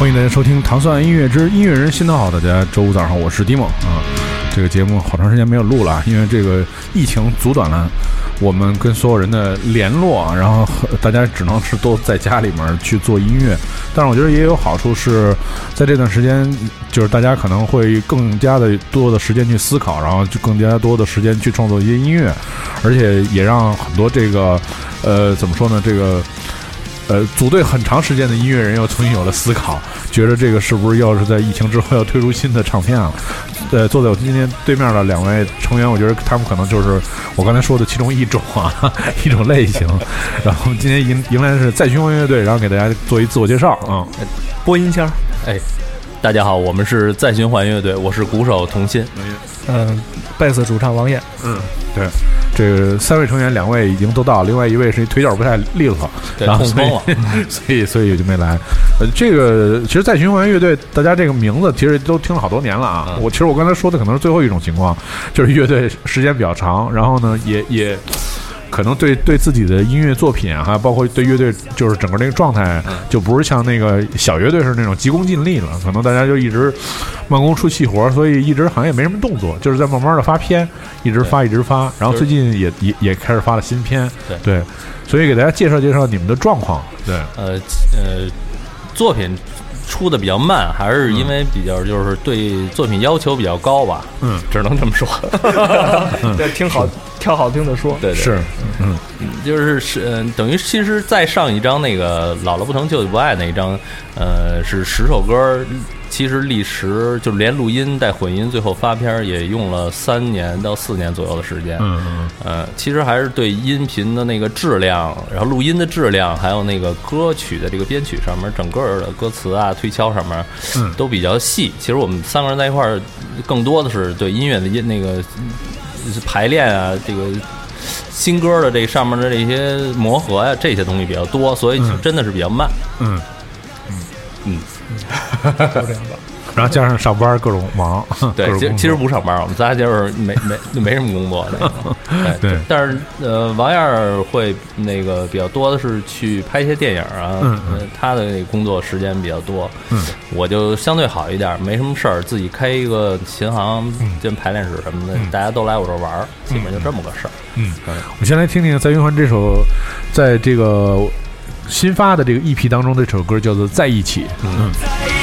欢迎大家收听《糖蒜音乐之音乐人心头好》。大家周五早上，我是迪梦啊。这个节目好长时间没有录了，因为这个疫情阻断了我们跟所有人的联络，然后大家只能是都在家里面去做音乐。但是我觉得也有好处，是在这段时间，就是大家可能会更加的多的时间去思考，然后就更加多的时间去创作一些音乐，而且也让很多这个呃怎么说呢，这个。呃，组队很长时间的音乐人又重新有了思考，觉得这个是不是要是在疫情之后要推出新的唱片了？呃，坐在我今天对面的两位成员，我觉得他们可能就是我刚才说的其中一种啊，一种类型。然后今天迎迎来的是再循环乐队，然后给大家做一自我介绍啊，播音腔，哎，大家好，我们是再循环乐队，我是鼓手童心，嗯，贝斯主唱王艳，嗯，对。这个三位成员，两位已经都到，另外一位是腿脚不太利索，然后所以 所以所以就没来。呃，这个其实再循环乐队，大家这个名字其实都听了好多年了啊。我其实我刚才说的可能是最后一种情况，就是乐队时间比较长，然后呢也也。可能对对自己的音乐作品哈，包括对乐队，就是整个那个状态，就不是像那个小乐队是那种急功近利了。可能大家就一直慢工出细活，所以一直好像也没什么动作，就是在慢慢的发片，一直发一直发。然后最近也也也开始发了新片，对，所以给大家介绍介绍你们的状况。对，呃呃，作品出的比较慢，还是因为比较就是对作品要求比较高吧？嗯，只能这么说。对，听好。挑好听的说，对对是，嗯，就是是，嗯，等于其实再上一张那个“姥姥不疼，舅舅不爱”那一张，呃，是十首歌，其实历时就是连录音带混音，最后发片也用了三年到四年左右的时间，嗯嗯，呃，其实还是对音频的那个质量，然后录音的质量，还有那个歌曲的这个编曲上面，整个的歌词啊、推敲上面，嗯，都比较细。其实我们三个人在一块儿，更多的是对音乐的音那个。排练啊，这个新歌的这上面的这些磨合呀，这些东西比较多，所以真的是比较慢。嗯嗯嗯，就这样吧。然后加上上班各种忙，对，其实其实不上班，我们仨就是没没没什么工作的。对，但是呃，王燕儿会那个比较多的是去拍一些电影啊，嗯，他的工作时间比较多。嗯，我就相对好一点，没什么事儿，自己开一个琴行兼排练室什么的，大家都来我这玩儿，基本就这么个事儿。嗯，我先来听听在云环这首，在这个新发的这个 EP 当中的这首歌叫做《在一起》。嗯。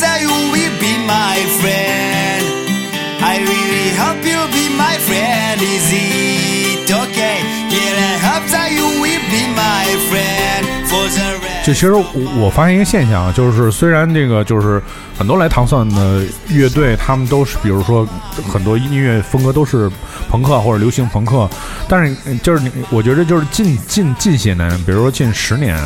That you will be my friend. I really hope you'll be my friend. Is it okay? Yeah, I hope that you will be my friend for the rest. 就其实我发现一个现象啊，就是虽然这个就是很多来糖蒜的乐队，他们都是比如说很多音乐风格都是朋克或者流行朋克，但是就是我觉得就是近近近些年，比如说近十年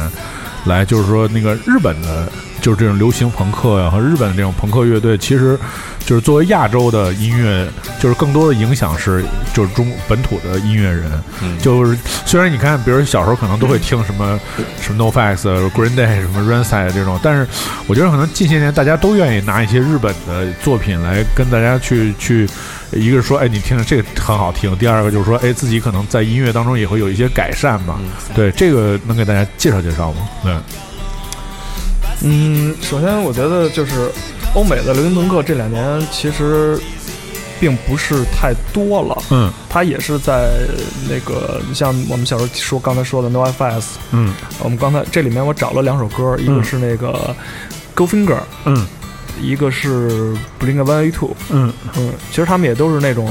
来，就是说那个日本的，就是这种流行朋克呀、和日本的这种朋克乐队，其实就是作为亚洲的音乐，就是更多的影响是就是中本土的音乐人，嗯就是虽然你看，比如小时候可能都会听什么什么 NoFX、Green Day、什么 Rancid 这种，但是我觉得可能近些年大家都愿意拿一些日本的作品来跟大家去去，一个是说，哎，你听着这个很好听；第二个就是说，哎，自己可能在音乐当中也会有一些改善吧。对，这个能给大家介绍介绍吗？对，嗯，首先我觉得就是欧美的流行朋克这两年其实并不是太多了，嗯。它也是在那个像我们小时候说刚才说的 NoFX，嗯。我们刚才这里面我找了两首歌，一个嗯是那个 Goldfinger，嗯。一个是 Blink One Eighty Two，嗯。嗯，其实他们也都是那种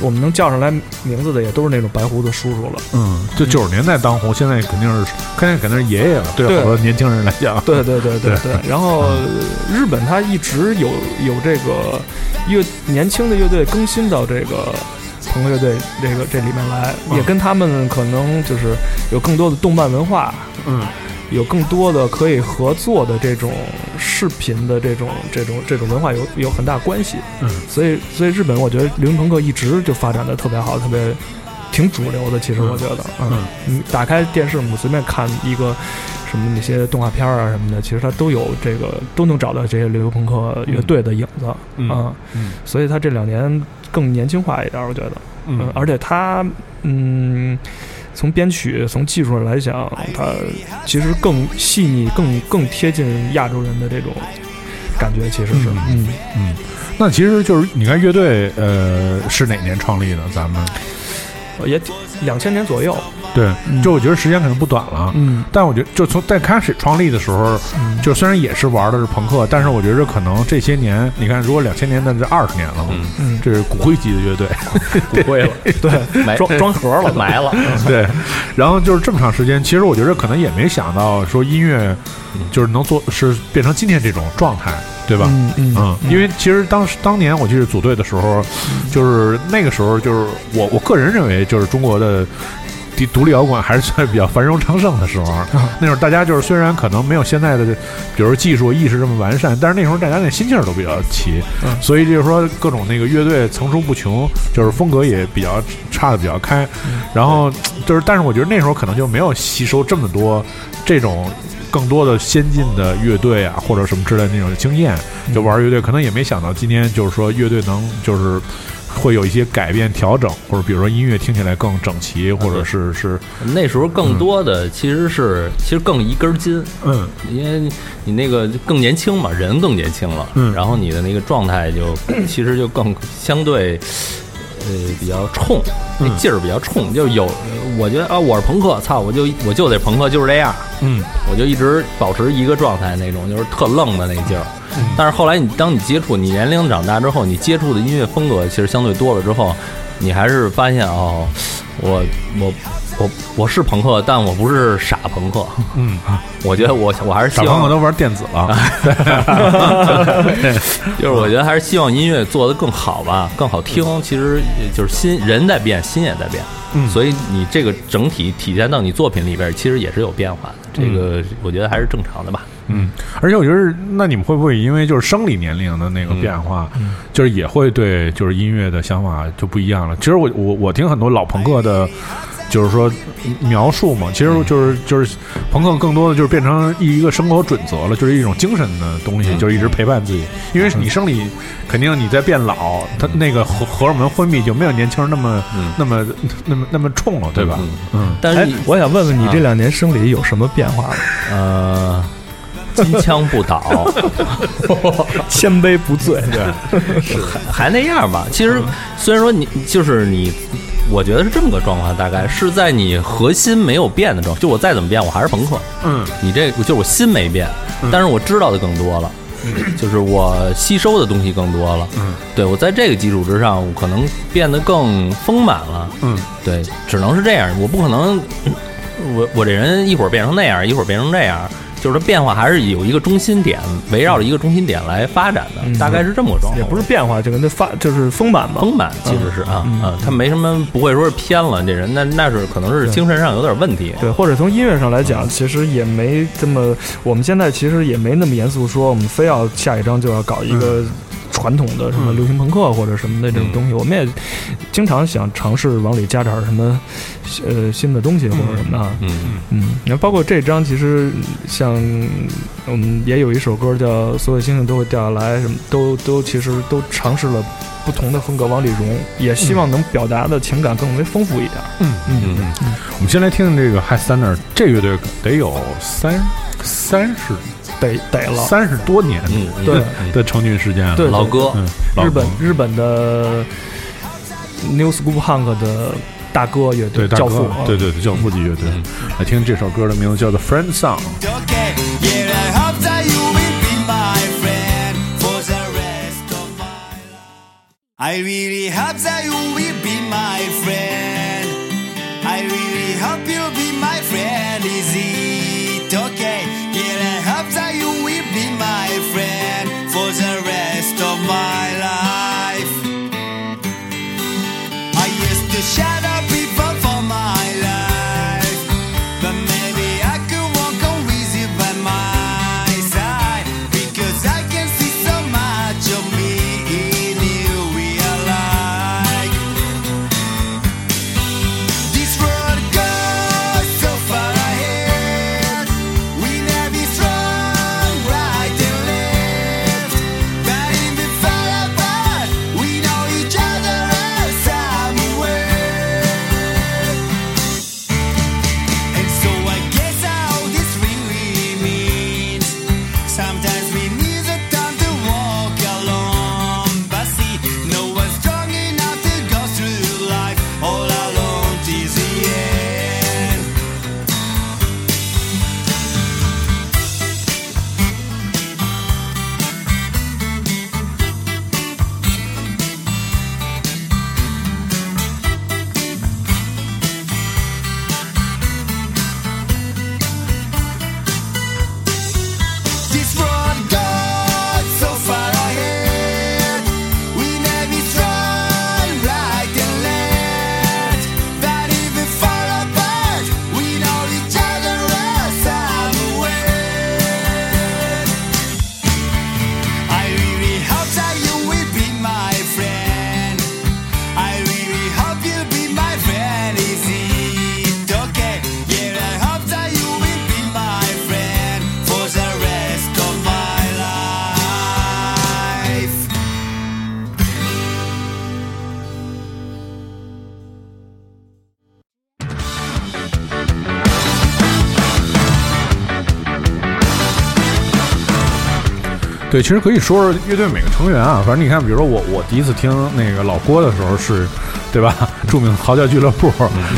我们能叫上来名字的，也都是那种白胡子叔叔了。嗯，就九十年代当红，现在肯定是现在肯定是爷爷了，对对。好多年轻人来讲。对对对对对。对。然后日本它一直有有这个乐年轻的乐队更新到这个朋克乐队这个这里面来，嗯。也跟他们可能就是有更多的动漫文化，嗯有更多的可以合作的这种视频的这种这种这种文化有有很大关系。嗯。所以所以日本我觉得流行朋克一直就发展的特别好，特别挺主流的。其实我觉得，嗯，你打开电视，我们随便看一个什么那些动画片儿啊什么的，其实它都有这个都能找到这些流行朋克乐队的影子，嗯。啊嗯。所以它这两年更年轻化一点，我觉得，嗯而且他，嗯。从编曲、从技术上来讲，它其实更细腻、更更贴近亚洲人的这种感觉，其实是，嗯嗯，嗯，那其实就是你看乐队，呃，是哪年创立的？咱们也两千年左右，对，嗯。就我觉得时间可能不短了。嗯，但我觉得，就从在开始创立的时候，嗯。就虽然也是玩的是朋克，但是我觉得可能这些年，你看，如果两千年，那这二十年了嘛，嗯，嗯，这是骨灰级的乐队，骨灰了，对，装装盒了，埋了，对。然后就是这么长时间，其实我觉得可能也没想到说音乐就是能做是变成今天这种状态，对吧？嗯嗯嗯，因为其实当时当年我记得组队的时候，就是那个时候，就是我我个人认为，就是中国的独独立摇滚还是算比较繁荣昌盛的时候。那时候大家就是虽然可能没有现在的，比如技术意识这么完善，但是那时候大家那心气儿都比较齐，嗯所以就是说各种那个乐队层出不穷，就是风格也比较差的比较开。然后就是，但是我觉得那时候可能就没有吸收这么多这种。更多的先进的乐队啊，或者什么之类的那种经验，就玩乐队，可能也没想到今天就是说乐队能就是会有一些改变调整，或者比如说音乐听起来更整齐，或者是是那时候更多的其实是其实更一根筋，嗯。因为你你那个更年轻嘛，人更年轻了，嗯。然后你的那个状态就其实就更相对。呃，比较冲，那嗯劲儿比较冲，就有，我觉得啊，我是朋克，操，我就我就得朋克，就是这样，嗯。我就一直保持一个状态，那种就是特愣的那劲儿。嗯。但是后来你当你接触，你年龄长大之后，你接触的音乐风格其实相对多了之后，你还是发现哦，我我我我是朋克，但我不是傻朋克。嗯，我觉得我我还是小希望，朋克都玩电子了，就是我觉得还是希望音乐做得更好吧，更好听。其实就是心人在变，心也在变。嗯所以你这个整体体现到你作品里边，其实也是有变化的。这个我觉得还是正常的吧。嗯，而且我觉得，那你们会不会因为就是生理年龄的那个变化，就是也会对就是音乐的想法就不一样了？其实我我我听很多老朋克的，就是说描述嘛，其实就是就是朋克更多的就是变成一个生活准则了，就是一种精神的东西，就是一直陪伴自己。因为你生理肯定你在变老，它那个荷荷尔蒙分泌就没有年轻人那么嗯。那么那么那么冲了，对吧？嗯？哎但是你，我想问问你啊。这两年生理有什么变化吗？呃，金枪不倒，千杯不醉，对，还还那样吧。其实虽然说你就是你，我觉得是这么个状况，大概是在你核心没有变的状态。就我再怎么变，我还是朋克。嗯你这就是我心没变，但是我知道的更多了，就是我吸收的东西更多了。嗯，对我在这个基础之上，我可能变得更丰满了。嗯对，只能是这样，我不可能，我我这人一会儿变成那样，一会儿变成这样。就是它变化还是有一个中心点，围绕着一个中心点来发展的，嗯大概是这么个状况。也不是变化，就跟那发就是丰满嘛。丰满，其实是啊嗯啊，他没什么不会说是偏了，这人那那是可能是精神上有点问题。对，或者从音乐上来讲，其实也没这么，我们现在其实也没那么严肃说，我们非要下一章就要搞一个传统的什么流行朋克或者什么的这种东西。我们也经常想尝试往里加点儿什么呃新的东西或者什么的啊。嗯嗯，你看，包括这张，其实像我们也有一首歌叫《所有星星都会掉下来》，什么都都其实都尝试了不同的风格往里融，也希望能表达的情感更为丰富一点。嗯嗯嗯嗯，我们先来听听这个 High Standard，这乐队得有三三十得得了，三十多年对的成军时间了，对老哥，嗯，日本日本的 New School Punk 的大哥乐队对教父，啊对对对，教父级乐队嗯，来听这首歌的名字叫做《Friend Song》。Okay, yeah, I really hope that you will be my 其实可以说说乐队每个成员啊，反正你看，比如说我，我第一次听那个老郭的时候是，对吧？著名嚎叫俱乐部，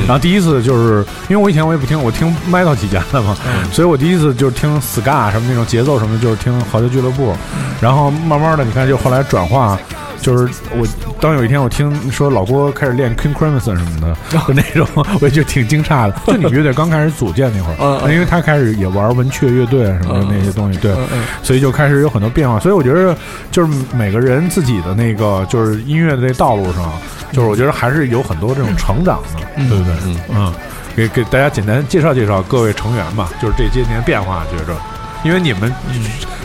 然后第一次就是因为我以前我也不听，我听 metal 起家的嘛，所以我第一次就是听 ska 什么那种节奏什么的，就是听嚎叫俱乐部，然后慢慢的你看就后来转化就是我当有一天我听说老郭开始练 King Crimson 什么的，就那种，我也就挺惊诧的。就你们乐队刚开始组建那会儿，因为他开始也玩文雀乐队啊什么的嗯那些东西，对，所以就开始有很多变化。所以我觉得，就是每个人自己的那个就是音乐的这道路上，就是我觉得还是有很多这种成长的，嗯对不对？嗯嗯，给给大家简单介绍介绍各位成员吧，就是这些年变化，觉着，因为你们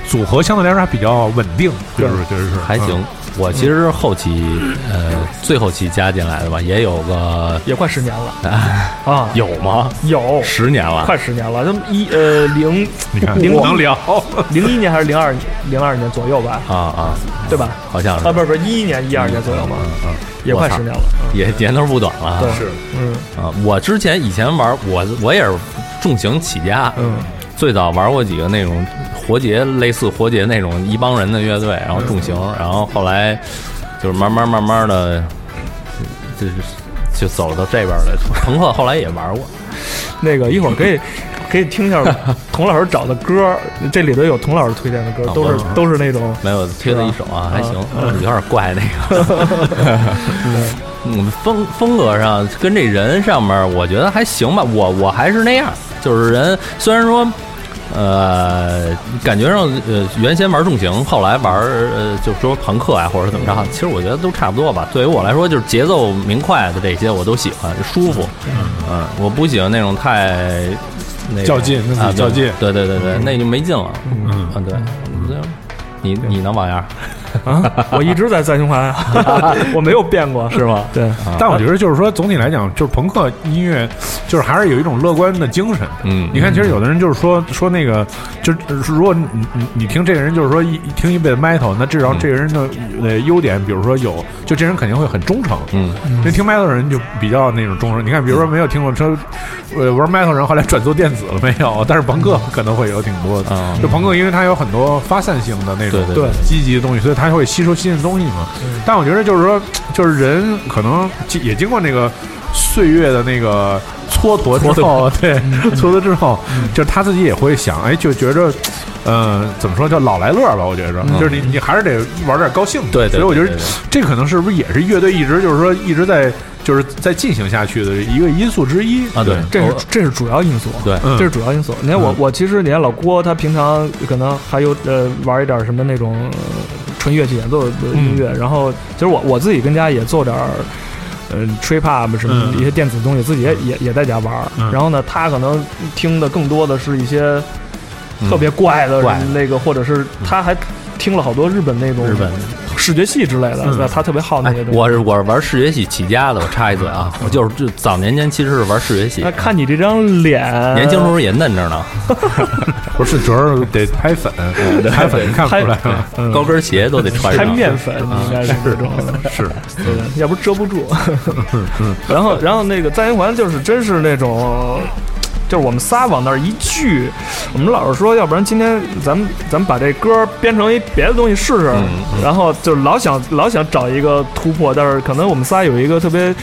组合相对来说还比较稳定，就是就是还行。嗯我其实后期，呃，最后期加进来的吧，也有个也快十年了。啊，有吗？有。十年了，快十年了，那么一呃零你看零能聊，零一年还是零二零二年左右吧，啊啊，对吧？好像是。啊，不是不是一一年一二年左右嘛，嗯也快十年了。也年头不短了。对，是。嗯。啊，我之前以前玩，我我也是重型起家，嗯最早玩过几个那种活结，类似活结那种一帮人的乐队，然后重型，然后后来就是慢慢慢慢的，就是就走到这边来。朋克后来也玩过，那个一会儿可以 可以听一下童老师找的歌，这里头有童老师推荐的歌，都是啊都是那种没有听了一首啊，还行啊，有点怪那个。嗯，风风格上跟这人上面，我觉得还行吧。我我还是那样，就是人虽然说。呃，感觉上，呃，原先玩重型，后来玩，呃，就说朋克啊，或者怎么着，其实我觉得都差不多吧。对于我来说，就是节奏明快的这些我都喜欢，舒服。嗯，我不喜欢那种太那较劲啊，较劲对对对对，那就没劲了。嗯啊，对，你你能玩样啊，我一直在在循环，我没有变过，是吗？对，但我觉得就是说，总体来讲，就是朋克音乐，就是还是有一种乐观的精神。嗯你看，其实有的人就是说说那个，就是如果你你你听这个人，就是说一听一辈子 metal，那至少这个人的呃优点，比如说有，就这人肯定会很忠诚。嗯，那听 metal 的人就比较那种忠诚。你看，比如说没有听过说，呃，玩 metal 人后来转做电子了没有？但是朋克可能会有挺多的。啊就朋克，因为它有很多发散性的那种对积极的东西，所以它会吸收新的东西嘛。但我觉得就是说，就是人可能经也经过那个岁月的那个蹉跎之后，对，蹉跎之后，就是他自己也会想，哎，就觉着。呃，怎么说叫老来乐吧？我觉着，就是你你还是得玩点高兴的。对对所以我觉得这可能是不是也是乐队一直就是说一直在就是在进行下去的一个因素之一啊对这是这是主要因素。对嗯这是主要因素。你看我嗯我其实你看老郭他平常可能还有呃玩一点什么那种呃纯乐器演奏的音乐，然后其实我我自己跟家也做点儿。呃，trip up 什么嗯。一些电子东西，自己也也也在家玩然后呢，他可能听的更多的是一些嗯。特别怪的怪。那个，或者是他还听了好多日本那种日本。视觉系之类的，嗯。他他特别好那哎些东西。我是我是玩视觉系起家的，我插一嘴啊，我就是就早年间其实是玩视觉系。那，看你这张脸，年轻时候也嫩着呢，不是，主要是得拍粉，拍粉看不出来了。嗯。高跟鞋都得穿拍。面粉，应该是这种，是，对的，要不遮不住。然后，然后那个在银环就是真是那种，就是我们仨往那儿一聚，我们老是说，要不然今天咱们咱们把这歌编成一别的东西试试，嗯。然后就老想老想找一个突破，但是可能我们仨有一个特别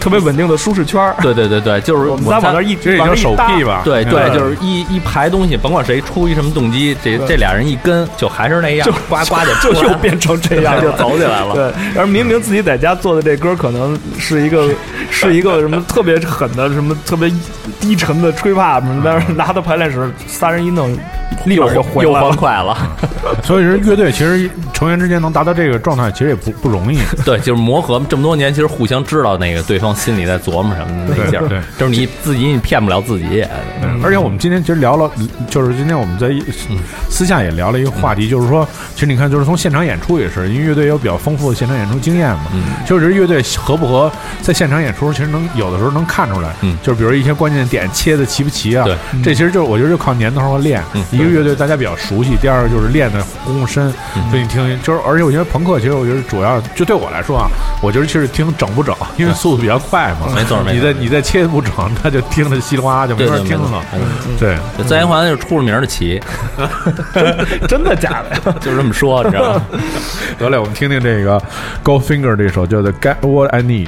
特别稳定的舒适圈儿，对 对对对，就是我们仨往那儿一直也叫手臂吧？对对，嗯就是一一排东西，甭管谁出一什么动机，这这俩人一跟，就还是那样，就呱呱的就又变成这样，就走起来了。对，而明明自己在家做的这歌可能是一个是一个什么特别狠的什么特别低沉的吹怕什么，但是拿到排练室仨人一弄，立 马又来了。欢快了，所以说乐队其实成员之间能达到这个状态，其实也不不容易。对，就是磨合这么多年，其实互相知道那个对方心里在琢磨什么的那劲儿，就是你自己你骗不了自己，也而且我们今天其实聊了，就是今天我们在私下也聊了一个话题，就是说，其实你看，就是从现场演出也是，因为乐队有比较丰富的现场演出经验嘛。嗯其实我觉得乐队合不合，在现场演出其实能有的时候能看出来。嗯就是比如一些关键点切的齐不齐啊。对，这其实就是我觉得就靠年头和练。嗯一个乐队大家比较熟悉，第二个就是练的功夫深。所以你听，就是而且我觉得朋克其实我觉得主要就对我来说啊，我觉得其实听整不整，因为速度比较快嘛。没错没错你在你在切不整，他就听着稀里哗啦就没法听了。对，这在银环就是出了名的齐，真的假的呀？就这么说，你知道吗？得嘞，我们听听这个 Goldfinger 这首叫做《Get What I Need》。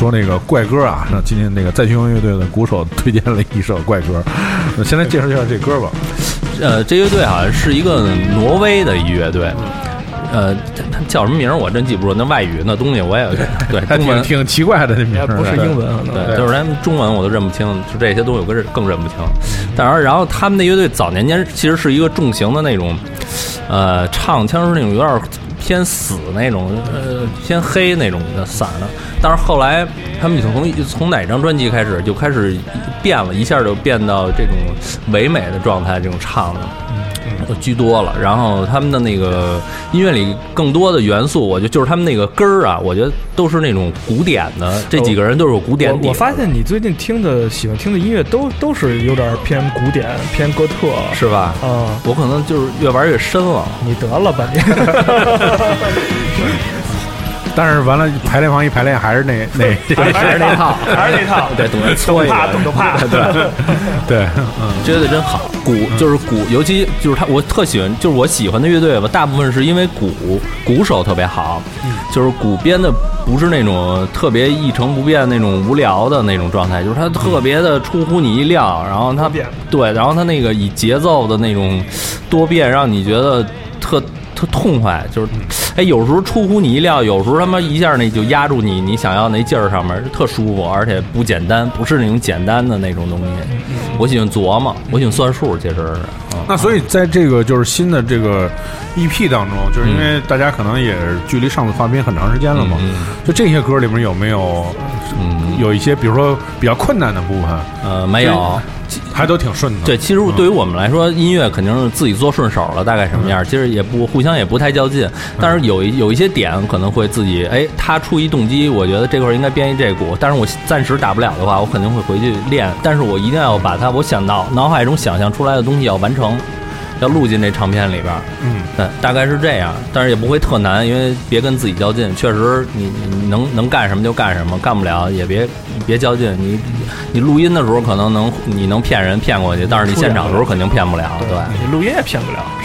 说那个怪歌啊，那今天那个再去乐队的鼓手推荐了一首怪歌，那先来介绍一下这歌吧。呃，这乐队好像是一个挪威的一乐队，呃，它它叫什么名儿我真记不住，那外语那东西我也 对还中文挺挺奇怪的那名儿，不是英文可能。对，就是连中文我都认不清，就这些东西我更更认不清。当然，然后他们那乐队早年间其实是一个重型的那种，呃，唱腔是那种有点偏死那种，呃，偏黑那种的嗓儿的。但是后来他们从从哪张专辑开始就开始变了，一下就变到这种唯美的状态，这种唱的。居多了，然后他们的那个音乐里更多的元素，我觉得就是他们那个根儿啊，我觉得都是那种古典的。这几个人都是有古典我我发现你最近听的、喜欢听的音乐都都是有点偏古典、偏哥特，是吧？啊、我可能就是越玩越深了。你得了吧你。但是完了排练房一排练还是那 那还是那套，还是那套，对，懂得 搓一怕个懂得怕，对，对，嗯，觉得真好。鼓就是鼓，尤其就是他，我特喜欢，就是我喜欢的乐队吧，大部分是因为鼓鼓手特别好，就是鼓编的不是那种特别一成不变那种无聊的那种状态，就是他特别的出乎你意料，然后他变对，然后他那个以节奏的那种多变，让你觉得特。特痛快，就是，哎，有时候出乎你意料，有时候他妈一下那就压住你，你想要那劲儿上面，特舒服，而且不简单，不是那种简单的那种东西。我喜欢琢磨，我喜欢算数，其实是。嗯那所以在这个就是新的这个 EP 当中，就是因为大家可能也距离上次发片很长时间了嘛，嗯就这些歌里面有没有嗯，有一些比如说比较困难的部分，呃，没有。还都挺顺的？对，其实对于我们来说，音乐肯定是自己做顺手了，大概什么样，其实也不互相也不太较劲。但是有一有一些点可能会自己，哎，他出一动机，我觉得这块儿应该编一这鼓，但是我暂时打不了的话，我肯定会回去练。但是我一定要把它我想到脑海中想象出来的东西要完成，要录进这唱片里边儿。嗯，对，大概是这样，但是也不会特难，因为别跟自己较劲。确实你，你能能干什么就干什么，干不了也别别较劲。你你录音的时候可能能你能骗人骗过去，但是你现场的时候肯定骗不了。对，你录音也骗不了，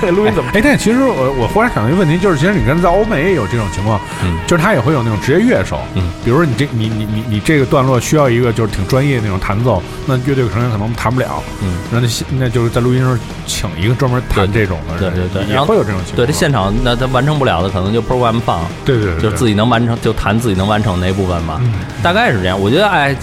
是录音怎么？哎，但其实我我忽然想到一个问题，就是其实你看在欧美也有这种情况，嗯就是他也会有那种职业乐手，嗯，比如说你这你你你你这个段落需要一个就是挺专业的那种弹奏，那乐队成员可能弹不了，嗯，那那那就是在录音时候请一个专门弹这种的人，对对对也然后会有这种情况，对，这现场那他完成不了的，可能就 program 放，对对对，就是自己能完成就弹自己能完成那部分吧，嗯。大概是这样。我觉得哎，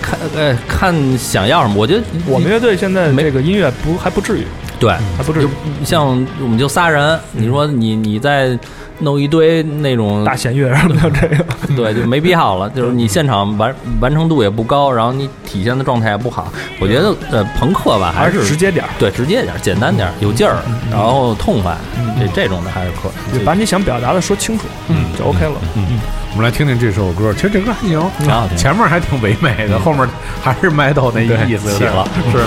看呃看想要什么，我觉得我们乐队现在这个音乐不还不至于，对。还不至于。像我们就仨人，你说你你再弄一堆那种大弦乐什么的这个。对，就没必要了。就是你现场完完成度也不高，然后你体现的状态也不好。我觉得呃，朋克吧还还是是直接点儿，对直接点儿，简单点儿，有劲儿，然后痛快，这这种的还是可以。就把你想表达的说清楚，嗯就 OK 了。嗯我们来听听这首歌，其实这歌还行，前面还挺唯美的，后面还是 metal 那对意思起了是。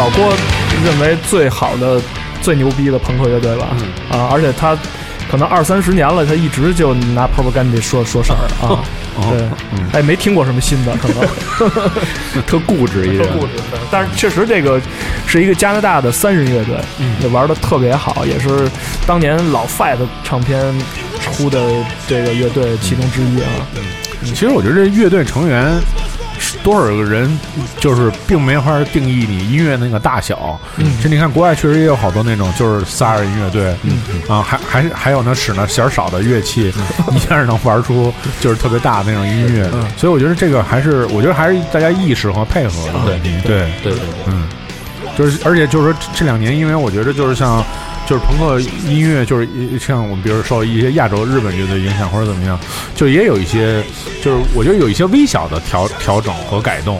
老郭认为最好的、最牛逼的朋克乐队吧，啊，而且他可能二三十年了，他一直就拿 Propaganda 说说事儿啊，对，哎，没听过什么新的，可能。特固执一人。特固执，但是确实这个是一个加拿大的三人乐队，也玩的特别好，也是当年老 Fight 唱片出的这个乐队其中之一啊，其实我觉得这乐队成员是多少个人，就是并没法定义你音乐那个大小。嗯其实你看国外确实也有好多那种就是仨人乐队，啊，还还还有那使那弦儿少的乐器，一下能玩出就是特别大的那种音乐。所以我觉得这个还是，我觉得还是大家意识和配合的问题。对对对对，嗯，就是而且就是说这这两年，因为我觉得就是像就是朋克音乐，就是像我们比如受一些亚洲日本乐队影响或者怎么样，就也有一些就是我觉得有一些微小的调调整和改动。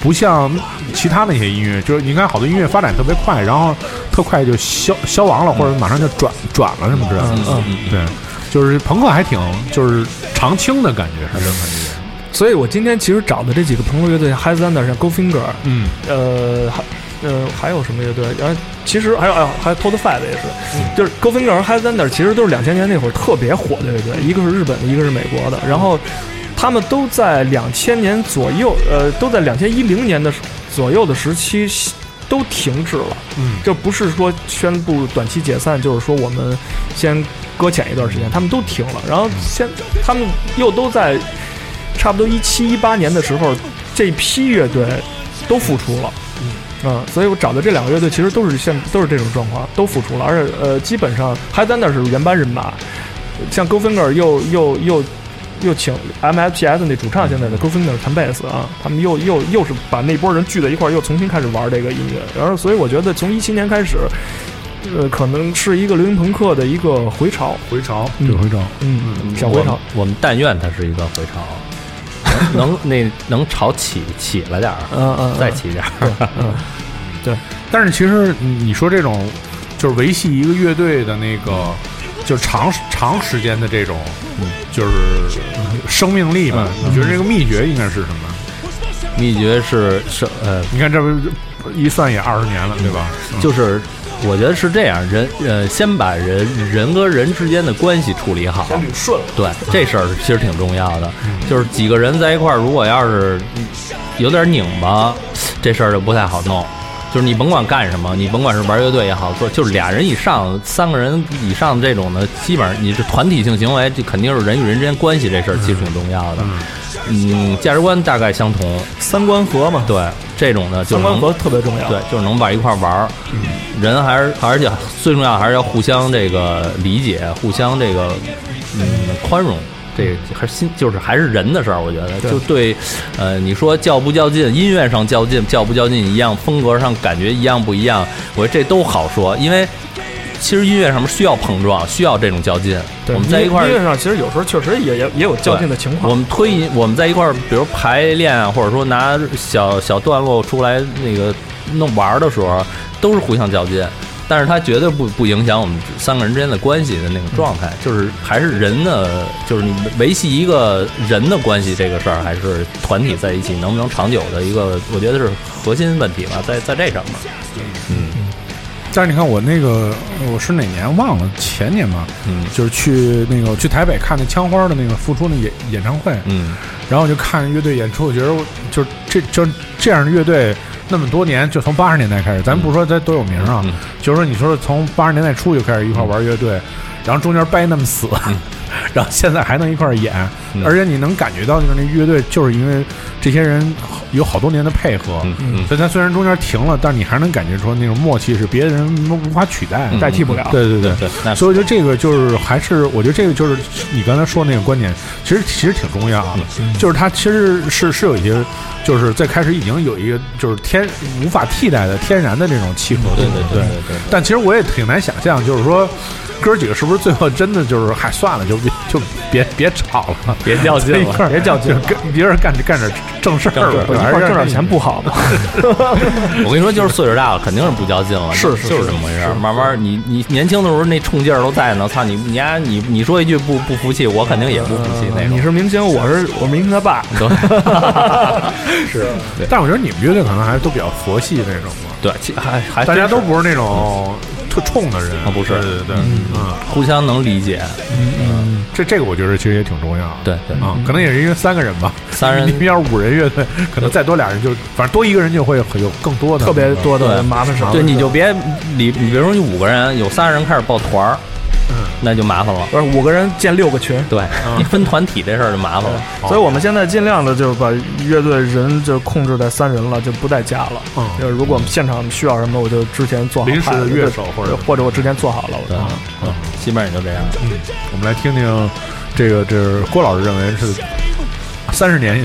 不像其他那些音乐，就是你看好多音乐发展特别快，然后特快就消消亡了，或者马上就转转了什么之类的。嗯嗯对，就是朋克还挺就是常青的感觉，是这种感觉。所以我今天其实找的这几个朋克乐队 h i z a n d e r 像 GoFinger，嗯呃，还呃还有什么乐队？然后其实还有还有还有 Todd Five 也是，就是 GoFinger 和 h i z a n d e r 其实都是两千年那会儿特别火的乐队，一个是日本的，一个是美国的，然后他们都在两千年左右，呃，都在两千一零年的左右的时期都停止了。嗯。这不是说宣布短期解散，就是说我们先搁浅一段时间，他们都停了，然后现他们又都在差不多一七一八年的时候，这批乐队都复出了。嗯，所以我找的这两个乐队其实都是现都是这种状况，都复出了，而且呃，基本上还在那是原班人马，像 GoFinger 又又又又请 MFPS 那主唱现在的 GoFinger 弹贝斯啊，他们又又又是把那波人聚在一块儿，又重新开始玩这个音乐，然后所以我觉得从一七年开始，呃，可能是一个流行朋克的一个回潮，回潮，嗯对回潮。嗯，小回潮。我们，但愿它是一个回潮，能能 那能潮起起了点儿，嗯嗯，再起点儿。嗯，但是其实你你说这种就是维系一个乐队的那个，就是长长时间的这种，就是生命力吧。你觉得这个秘诀应该是什么？秘诀是是呃，你看这不一算也二十年了，对吧？就是我觉得是这样，人呃，先把人人和人之间的关系处理好，捋顺了。对这事儿其实挺重要的。就是几个人在一块儿，如果要是有点拧巴，这事儿就不太好弄。就是你甭管干什么，你甭管是玩乐队也好，做就是俩人以上、三个人以上这种的，基本上你是团体性行为，这肯定是人与人之间关系这事儿其实挺重要的。嗯，价值观大概相同，三观合嘛，对这种的就是能三观合特别重要。对，就是能往一块儿玩儿。人还是而且最重要还是要互相这个理解，互相这个嗯宽容。这还是心就是还是人的事儿，我觉得就对，呃，你说较不较劲，音乐上较劲，较不较劲一样，风格上感觉一样不一样，我觉得这都好说，因为其实音乐上面需要碰撞，需要这种较劲。对，我们在一块儿音乐上其实有时候确实也也也有较劲的情况。我们推移，我们在一块儿，比如排练啊，或者说拿小小段落出来那个弄玩儿的时候，都是互相较劲。但是它绝对不不影响我们三个人之间的关系的那种状态，就是还是人的，就是你维系一个人的关系这个事儿，还是团体在一起能不能长久的一个，我觉得是核心问题吧，在在这上面。嗯。但是你看我那个我是哪年忘了，前年吧，嗯。就是去那个去台北看那枪花的那个复出那演演唱会，嗯。然后我就看乐队演出，我觉得我就是这就这样的乐队那么多年，就从八十年代开始，咱不说他多有名啊，嗯就是说你说从八十年代初就开始一块玩乐队，然后中间掰那么死，然后现在还能一块演，嗯而且你能感觉到就是那乐队就是因为这些人有好多年的配合，所以他虽然中间停了，但你还是能感觉出那种默契是别人无法取代代替不了。对对对。对，所以我觉得这个就是还是，我觉得这个就是你刚才说那个观点，其实其实挺重要的，就是它其实是是有一些，就是在开始已经有一个就是天无法替代的天然的这种契合对对对对。但其实我也挺难想象，就是说哥儿几个是不是最后真的就是嗨算了，就别就别别吵了，别较劲了别较劲跟别人干干点正事儿吧，一块儿挣点钱不好吗？我跟你说，就是岁数大了，肯定是不较劲了，是是就是这么回事儿。慢慢，你你年轻的时候那冲劲儿都在呢，操你你丫你你说一句不不服气，我肯定也不服气那种。你是明星，我是我明星他爸。对是，但我觉得你们乐队可能还是都比较佛系那种嘛，对，其还还大家都不是那种特冲的人啊不是对对对，嗯。互相能理解。嗯这这个我觉得其实也挺重要的。对对啊，可能也是因为三个人吧，三人 你们要是五人乐队，可能再多俩人就，反正多一个人就会有更多的特别多的麻烦事儿。对，你就别你你比如说你五个人，有仨人开始抱团儿，那就麻烦了。不是五个人建六个群，对你分团体这事儿就麻烦了。所以我们现在尽量的就把乐队人就控制在三人了，就不再加了。嗯就是如果我们现场需要什么，我就之前做好临时的乐手或者或者我之前做好了。对我，嗯，基本上也就这样。嗯我们来听听这个，这是郭老师认为是三十年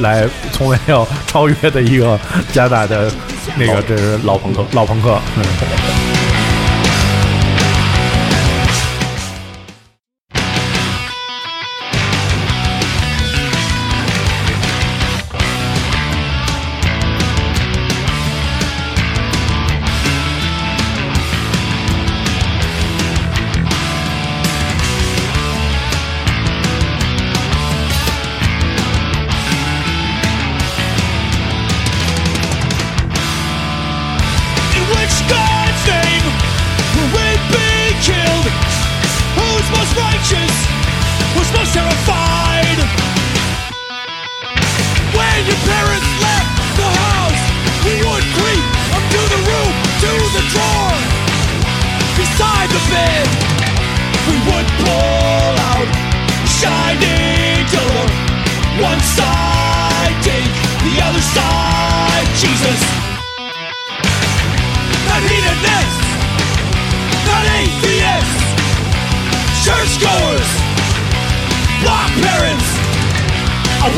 来从未有超越的一个加拿大的那个，这是老朋克老朋克。嗯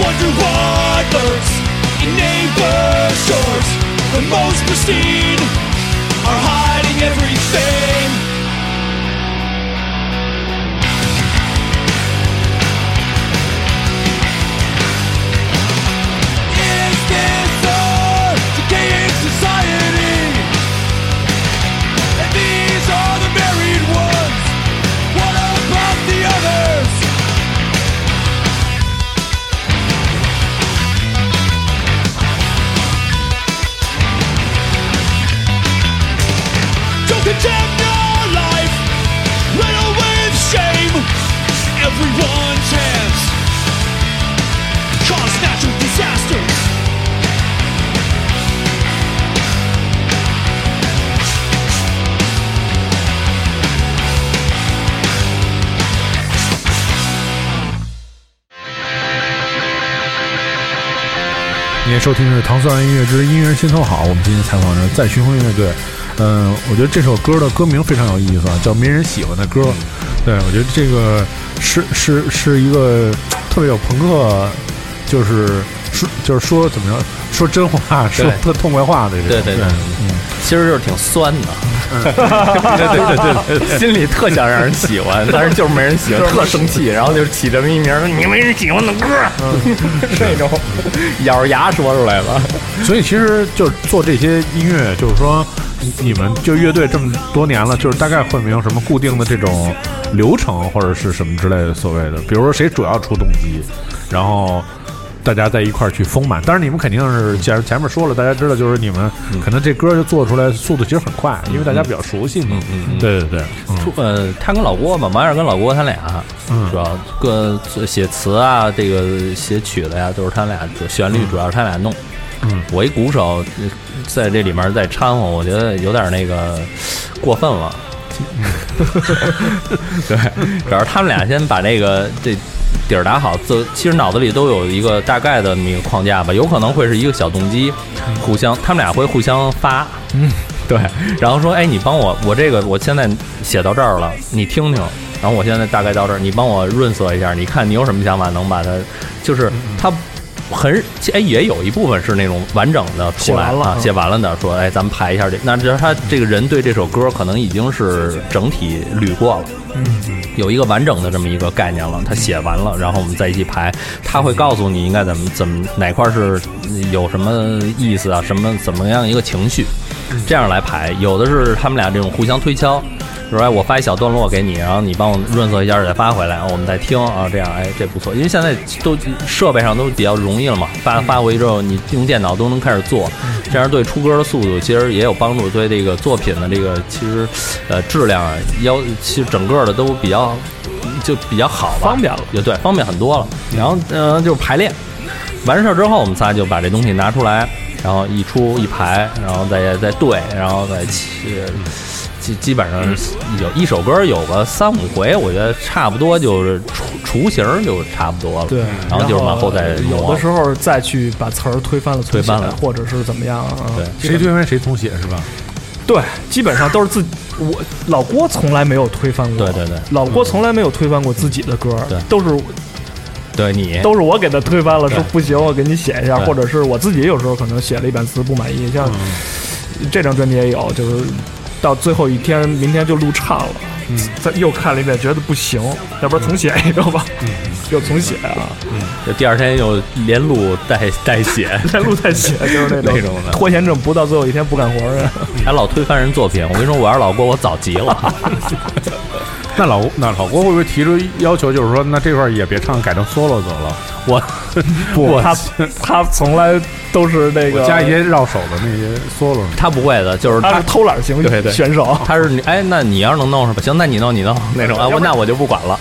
wonder what lurks in neighbor stores. The most pristine are hiding everything. 收听的是唐蒜音乐之音乐人心头好。我们今天采访的是在巡回乐队。嗯、我觉得这首歌的歌名非常有意思啊，叫《没人喜欢的歌》。对，我觉得这个是是是一个特别有朋克，就是说 就是说怎么着，说真话，说特痛快话的这种。对对对嗯，其实就是挺酸的，对对对对，心里特想让人喜欢，但是就是没人喜欢，特生气，然后就起这么一名儿，你没人喜欢的歌，这种咬着牙说出来了。所以其实就是做这些音乐，就是说你你们就乐队这么多年了，就是大概会没有什么固定的这种流程或者是什么之类的所谓的，比如说谁主要出动机，然后。大家在一块儿去丰满，当然你们肯定是，前前面说了，大家知道，就是你们可能这歌就做出来速度其实很快，因为大家比较熟悉嘛。嗯嗯对对对，呃，他跟老郭嘛，王燕跟老郭他俩，嗯。主要各写词啊，这个写曲子呀，都是他俩，主旋律主要是他俩弄。嗯，我一鼓手呃在这里面再掺和，我觉得有点那个过分了。对，主要是他们俩先把这个这底儿打好，自其实脑子里都有一个大概的那么一个框架吧，有可能会是一个小动机，互相他们俩会互相发，嗯，对，然后说，哎，你帮我，我这个我现在写到这儿了，你听听，然后我现在大概到这儿，你帮我润色一下，你看你有什么想法能把它，就是他。很哎，也有一部分是那种完整的出来啊，写完了嗯写完了的，说哎，咱们排一下这。那就是他这个人对这首歌可能已经是整体捋过了，有一个完整的这么一个概念了。他写完了，然后我们再一起排，他会告诉你应该怎么怎么哪块是有什么意思啊，什么怎么样一个情绪，这样来排。有的是他们俩这种互相推敲。说哎，我发一小段落给你，然后你帮我润色一下，再发回来，我们再听啊，这样哎，这不错，因为现在都设备上都比较容易了嘛，发发回去之后，你用电脑都能开始做，这样对出歌的速度其实也有帮助，对这个作品的这个其实呃质量啊要其实整个的都比较就比较好吧，方便了也对，方便很多了。然后呃就是排练，完事儿之后，我们仨就把这东西拿出来，然后一出一排，然后再再对，然后再起。基基本上有一首歌有个三五回，我觉得差不多就是雏雏形就差不多了。对，然后就是往后再有的时候再去把词儿推翻了，推翻了或者是怎么样啊？对谁推翻谁重写是吧？对，基本上都是自己。我老郭从来没有推翻过，对对对老郭从来没有推翻过自己的歌，对都是对你都是我给他推翻了，说不行，我给你写一下，或者是我自己有时候可能写了一版词不满意，像嗯这张专辑也有，就是到最后一天，明天就录唱了，嗯。再又看了一遍，觉得不行，要不然重写一个吧，嗯。又重写啊，嗯。就第二天又连录带带写，连录带写，就是那种那种的。拖延症，不到最后一天不干活儿。啊。还老推翻人作品。我跟你说，我要是老郭，我早急了。那老那老郭会不会提出要求，就是说那这块儿也别唱，改成 solo 走了？我不他 他从来都是那个加一些绕手的那些 solo。他不会的，就是他他是偷懒型对对选手，他是你哎，那你要是能弄是吧？行，那你弄你弄那种，哎，我那我就不管了。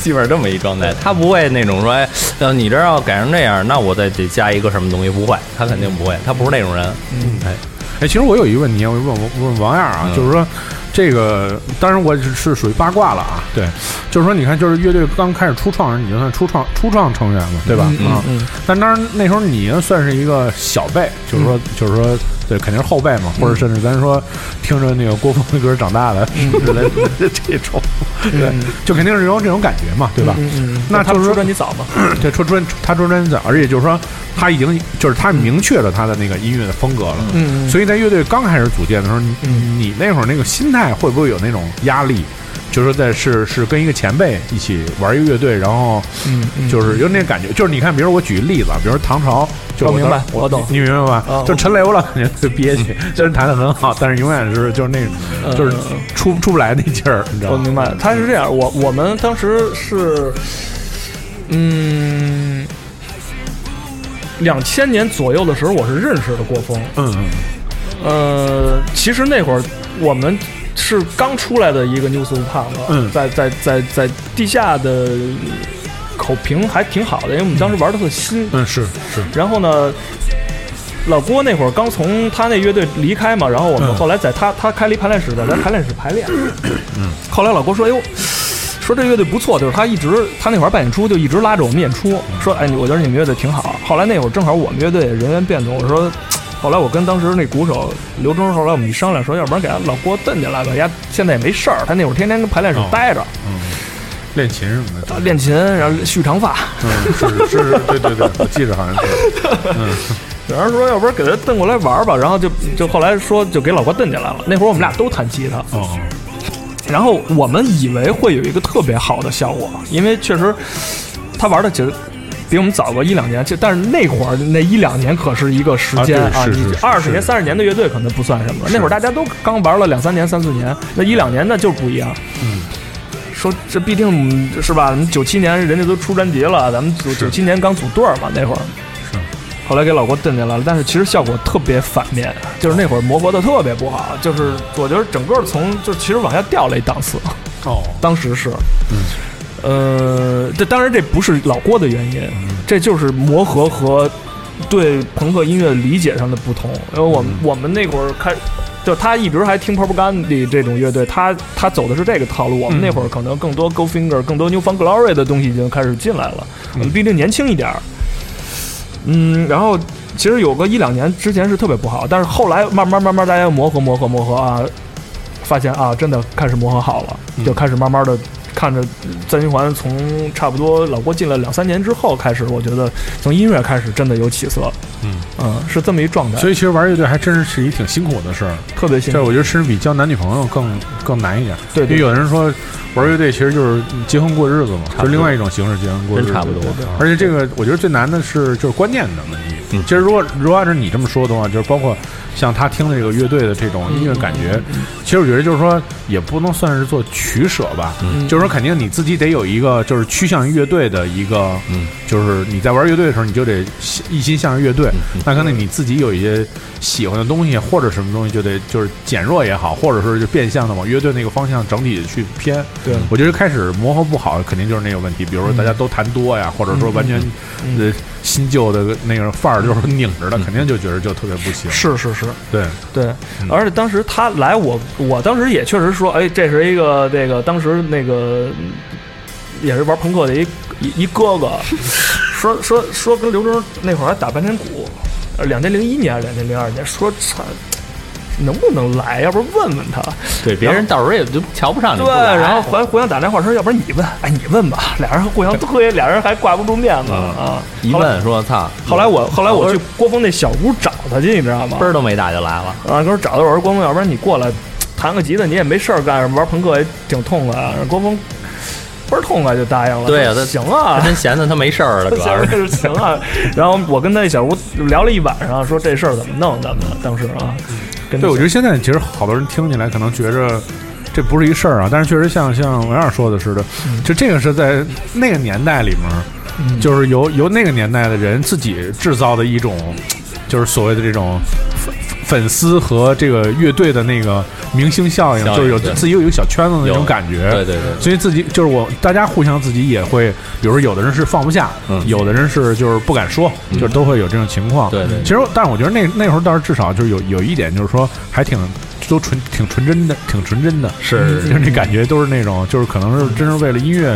基本上这么一状态，他不会那种说，哎，呃，你这要改成这样，那我再得加一个什么东西，不会，他肯定不会，他不是那种人。嗯，哎，哎，其实我有一个问题，我问问问王燕啊，嗯就是说，这个当然我是是属于八卦了啊，对，就是说，你看，就是乐队刚开始初创时，你就算初创初创成员了，对吧？嗯啊，嗯但当然那时候你呢算是一个小辈，就是说，就是说，对，肯定是后辈嘛，或者甚至咱说听着那个郭峰的歌长大的之类的这种，对，就肯定是有这种感觉嘛，对吧？嗯那就是说专辑早嘛，对，出专他出专辑早，而且就是说他已经就是他明确了他的那个音乐的风格了，嗯所以在乐队刚开始组建的时候，你你那会儿那个心态会不会有那种压力？就是说在是是跟一个前辈一起玩一个乐队，然后嗯嗯就是有那个感觉，就是你看，比如我举个例子啊，比如唐朝，就我明白我懂你你明白吧啊？就陈雷，我老，感觉特憋屈，虽然弹的很好，但是永远是就是那种就是出出不来那劲儿，你知道吗？我明白，他是这样，我我们当时是，嗯，两千年左右的时候，我是认识的郭峰。嗯嗯呃，其实那会儿我们是刚出来的一个 New School Punk，、嗯在在在在地下的口评还挺好的，因为我们当时玩的特新。嗯，是是，然后呢，老郭那会儿刚从他那乐队离开嘛，然后我们嗯后来在他他开了一排练室，在咱排练室排练。嗯，后来老郭说：“哎呦，说这乐队不错，就是他一直他那会儿办演出就一直拉着我们演出，说哎，我觉得你们乐队挺好。”后来那会儿正好我们乐队人员变动，我说。后来我跟当时那鼓手刘忠，后来我们一商量说，要不然给他老郭蹬进来吧，丫现在也没事儿，他那会儿天天跟排练室待着，嗯，练琴什么的，啊练琴，然后蓄长发，嗯，是是是，对对对，我记着好像是，嗯，然后说要不然给他蹬过来玩儿吧，然后就就后来说就给老郭蹬进来了。那会儿我们俩都弹吉他，哦，然后我们以为会有一个特别好的效果，因为确实他玩的其实比我们早个一两年，就但是那会儿那一两年可是一个时间啊，你二十年、三十年的乐队可能不算什么，那会儿大家都刚玩了两三年、三四年，那一两年那就是不一样。嗯，说这必定是吧？九七年人家都出专辑了，咱们九九七年刚组队儿嘛，那会儿。是，后来给老郭蹬下来了，但是其实效果特别反面，就是那会儿磨合的特别不好，就是我觉得整个从就其实往下掉了一档次，哦，当时是，嗯，呃，这当然这不是老郭的原因，这就是磨合和对朋克音乐理解上的不同，因为我们、我们那会儿开。就他一直还听 Propaganda 这种乐队，他他走的是这个套路。我们那会儿可能更多 Go Finger、更多 New Found Glory 的东西已经开始进来了。我们毕竟年轻一点儿，嗯，然后其实有个一两年之前是特别不好，但是后来慢慢慢慢大家磨合磨合磨合啊，发现啊真的开始磨合好了，就开始慢慢的看着再循环从差不多老郭进了两三年之后开始，我觉得从音乐开始真的有起色，嗯。嗯，是这么一状态，所以其实玩乐队还真是是一挺辛苦的事儿，特别辛苦。这我觉得甚至比交男女朋友更更难一点。对对。因为有人说玩乐队其实就是结婚过日子嘛，就是另外一种形式结婚过日子，真差不多而且这个我觉得最难的是就是观念的问题。嗯。其实如果如果按照你这么说的话，就是包括像他听的这个乐队的这种音乐感觉，其实我觉得就是说也不能算是做取舍吧，嗯。就是说肯定你自己得有一个就是趋向于乐队的一个，嗯，就是你在玩乐队的时候你就得一心向着乐队，嗯那可能你自己有一些喜欢的东西或者什么东西就得就是减弱也好，或者是就变相的往乐队那个方向整体的去偏。对。我觉得开始磨合不好，肯定就是那个问题，比如说大家都弹多呀，或者说完全嗯。呃新旧的那个范儿就是拧着的，肯定就觉得就特别不行。是是是，对，对嗯，而且当时他来我，我当时也确实说，哎，这是一个这个当时那个嗯也是玩朋克的一一一哥哥，说说说跟刘忠那会儿还打半天鼓，呃两千零一年还是两千零二年，说操。能不能来？要不然问问他。对别人到时候也就瞧不上你。对，然后还互相打电话说，要不然你问，哎，你问吧。俩人互相推，俩人还挂不住面子嗯啊。一，问说操，后来我后来我去郭峰那小屋找他去，你知道吗？嘣儿都没打就来了。啊，跟我找他我说郭峰，要不然你过来弹个吉他，你也没事儿干，玩朋克也挺痛快啊。郭峰倍儿痛快就答应了。对啊他行啊他，真闲的他没事儿了，主要是。行行啊。然后我跟他那小屋聊了一晚上，说这事儿怎么弄，咱们当时啊，跟对，我觉得现在其实好多人听起来可能觉着这不是一事儿啊，但是确实像像文二说的似的，就这个是在那个年代里面，嗯就是由由那个年代的人自己制造的一种，就是所谓的这种粉粉丝和这个乐队的那个明星效应，就是有自己有一个小圈子的那种感觉。对对对，所以自己就是我，大家互相自己也会，比如说有的人是放不下，嗯。有的人是就是不敢说，就是都会有这种情况。对对其实，但是我觉得那那会儿倒是至少就是有有一点，就是说还挺都纯挺纯真的，挺纯真的，是。就是那感觉都是那种，就是可能是真是为了音乐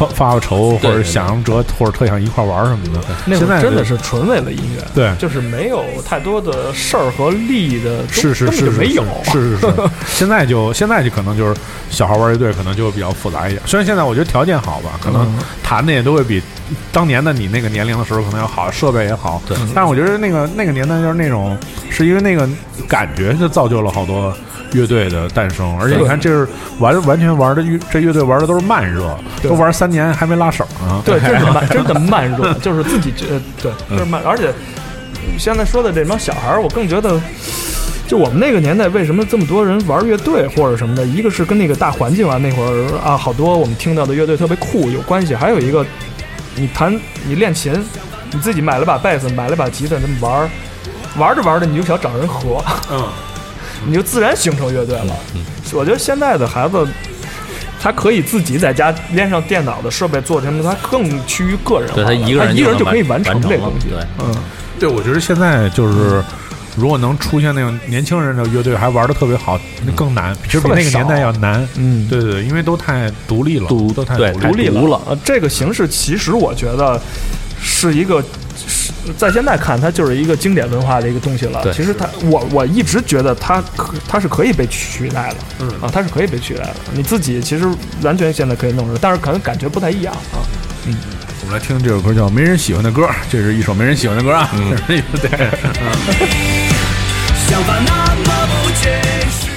发发个愁，或者对对想辙，或者特想一块玩什么的。那会现在儿真的是纯为了音乐，对，就是没有太多的事儿和利益的，是是是没有。是是是。现在就现在就可能就是小孩玩乐队，可能就比较复杂一点。虽然现在我觉得条件好吧，可能嗯弹的也都会比当年的你那个年龄的时候可能要好，设备也好。对但是我觉得那个那个年代就是那种，是因为那个感觉就造就了好多乐队的诞生。而且你看，这是完完全玩的乐这乐队玩的都是慢热，都玩三年还没拉手呢。对，真的慢，真的慢热，就是自己觉得对，就是慢，而且现在说的这帮小孩儿，我更觉得。就我们那个年代，为什么这么多人玩乐队或者什么的？一个是跟那个大环境啊，那会儿啊，好多我们听到的乐队特别酷有关系。还有一个，你弹你练琴，你自己买了把贝斯，买了把吉他，那么玩儿，玩着玩着你就想找人合，嗯，你就自然形成乐队了。我觉得现在的孩子，他可以自己在家连上电脑的设备做什么，他更趋于个人化。对他一个人一个人就就可以完成这个东西。对嗯，对，我觉得现在就是。如果能出现那种年轻人的乐队，还玩的特别好，那更难，其实比那个年代要难。嗯对对对，因为都太独立了，独都太独独立了呃，这个形式其实我觉得是一个是在现在看，它就是一个经典文化的一个东西了。对其实它，我我一直觉得它可它是可以被取代的，嗯啊，它是可以被取代的。你自己其实完全现在可以弄出来，但是可能感觉不太一样啊。嗯我们来听这首歌叫《没人喜欢的歌》，这是一首没人喜欢的歌啊。嗯 对，想法那么不切实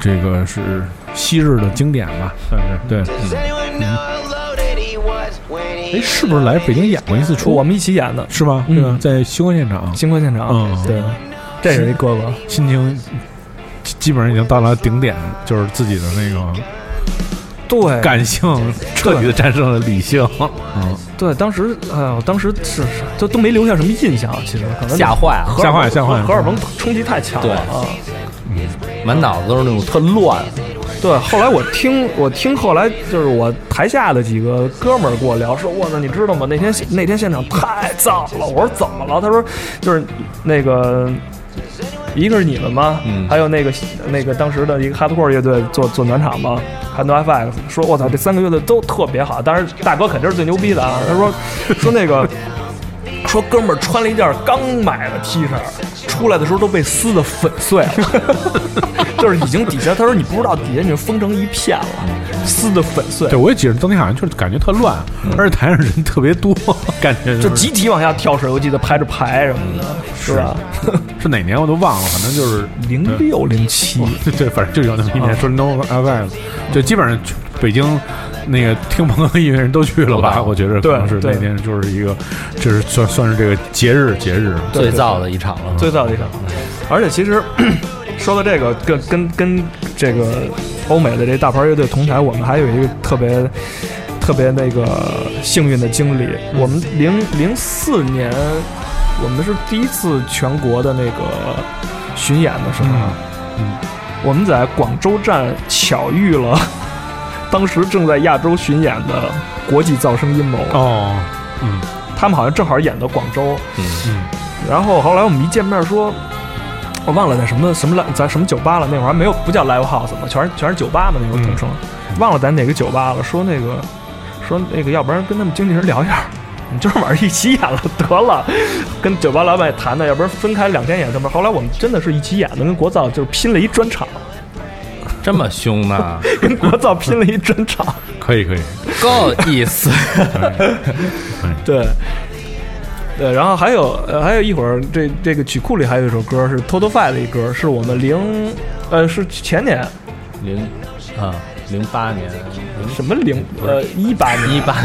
这个是昔日的经典吧，算是对。哎，是不是来北京演过一次出？我们一起演的是吧？嗯对吧？在星光现场，新婚现场，嗯对，这是一哥哥，心情基基本上已经到了顶点，就是自己的那个对，感性彻底的战胜了理性。嗯，对，当时哎呦，当时是是都都没留下什么印象，其实可能吓坏了，吓坏吓坏荷尔蒙冲击太强了对啊。满脑子都是那种特乱。对，后来我听我听后来就是我台下的几个哥们儿跟我聊说，我操，你知道吗？那天那天现场太燥了。我说怎么了？他说就是那个一个是你们嘛，嗯还有那个那个当时的一个 hardcore 乐队做做暖场嘛 h a n d FX 说，我操，这三个乐队都特别好，当然大哥肯定是最牛逼的啊。他说说那个说哥们儿穿了一件刚买的 T 恤，出来的时候都被撕的粉碎了，就是已经底下他说你不知道底下已经封成一片了，撕的粉碎对，。我也记得当天好像就是感觉特乱，而且台上人特别多，感觉就是集体往下跳水，我记得拍着牌什么的，是吧？是哪年我都忘了，反正就是 零六零七，对对，反正就有那么一年说 No FM，就基本上北京那个听朋克音乐人都去了吧？我觉得可能是那天就是一个，就是算算是这个节日节日。最燥的一场了，最燥的一场。而且其实 说到这个，跟跟跟这个欧美的这大牌乐队同台，我们还有一个特别特别那个幸运的经历。我们零零四年，我们是第一次全国的那个巡演的时候，嗯我们在广州站巧遇了当时正在亚洲巡演的国际噪声阴谋。哦，嗯他们好像正好演到广州，嗯嗯然后后来我们一见面说，我忘了在什么什么咱什么酒吧了，那会儿还没有不叫 live house 嘛，全是全是酒吧嘛那会儿统称，忘了在哪个酒吧了。说那个说那个，要不然跟他们经纪人聊一下，你今儿晚上一起演了得了，跟酒吧老板也谈的，要不然分开两天演。这么后来我们真的是一起演的，跟国造就是拼了一专场，这么凶呢，跟国造拼了一专场。可以可以，够意思。对，对，然后还有呃，还有一会儿这这个曲库里还有一首歌是 Total Five 的一歌，是我们零呃是前年。零啊，零八年，什么零呃一八年。一八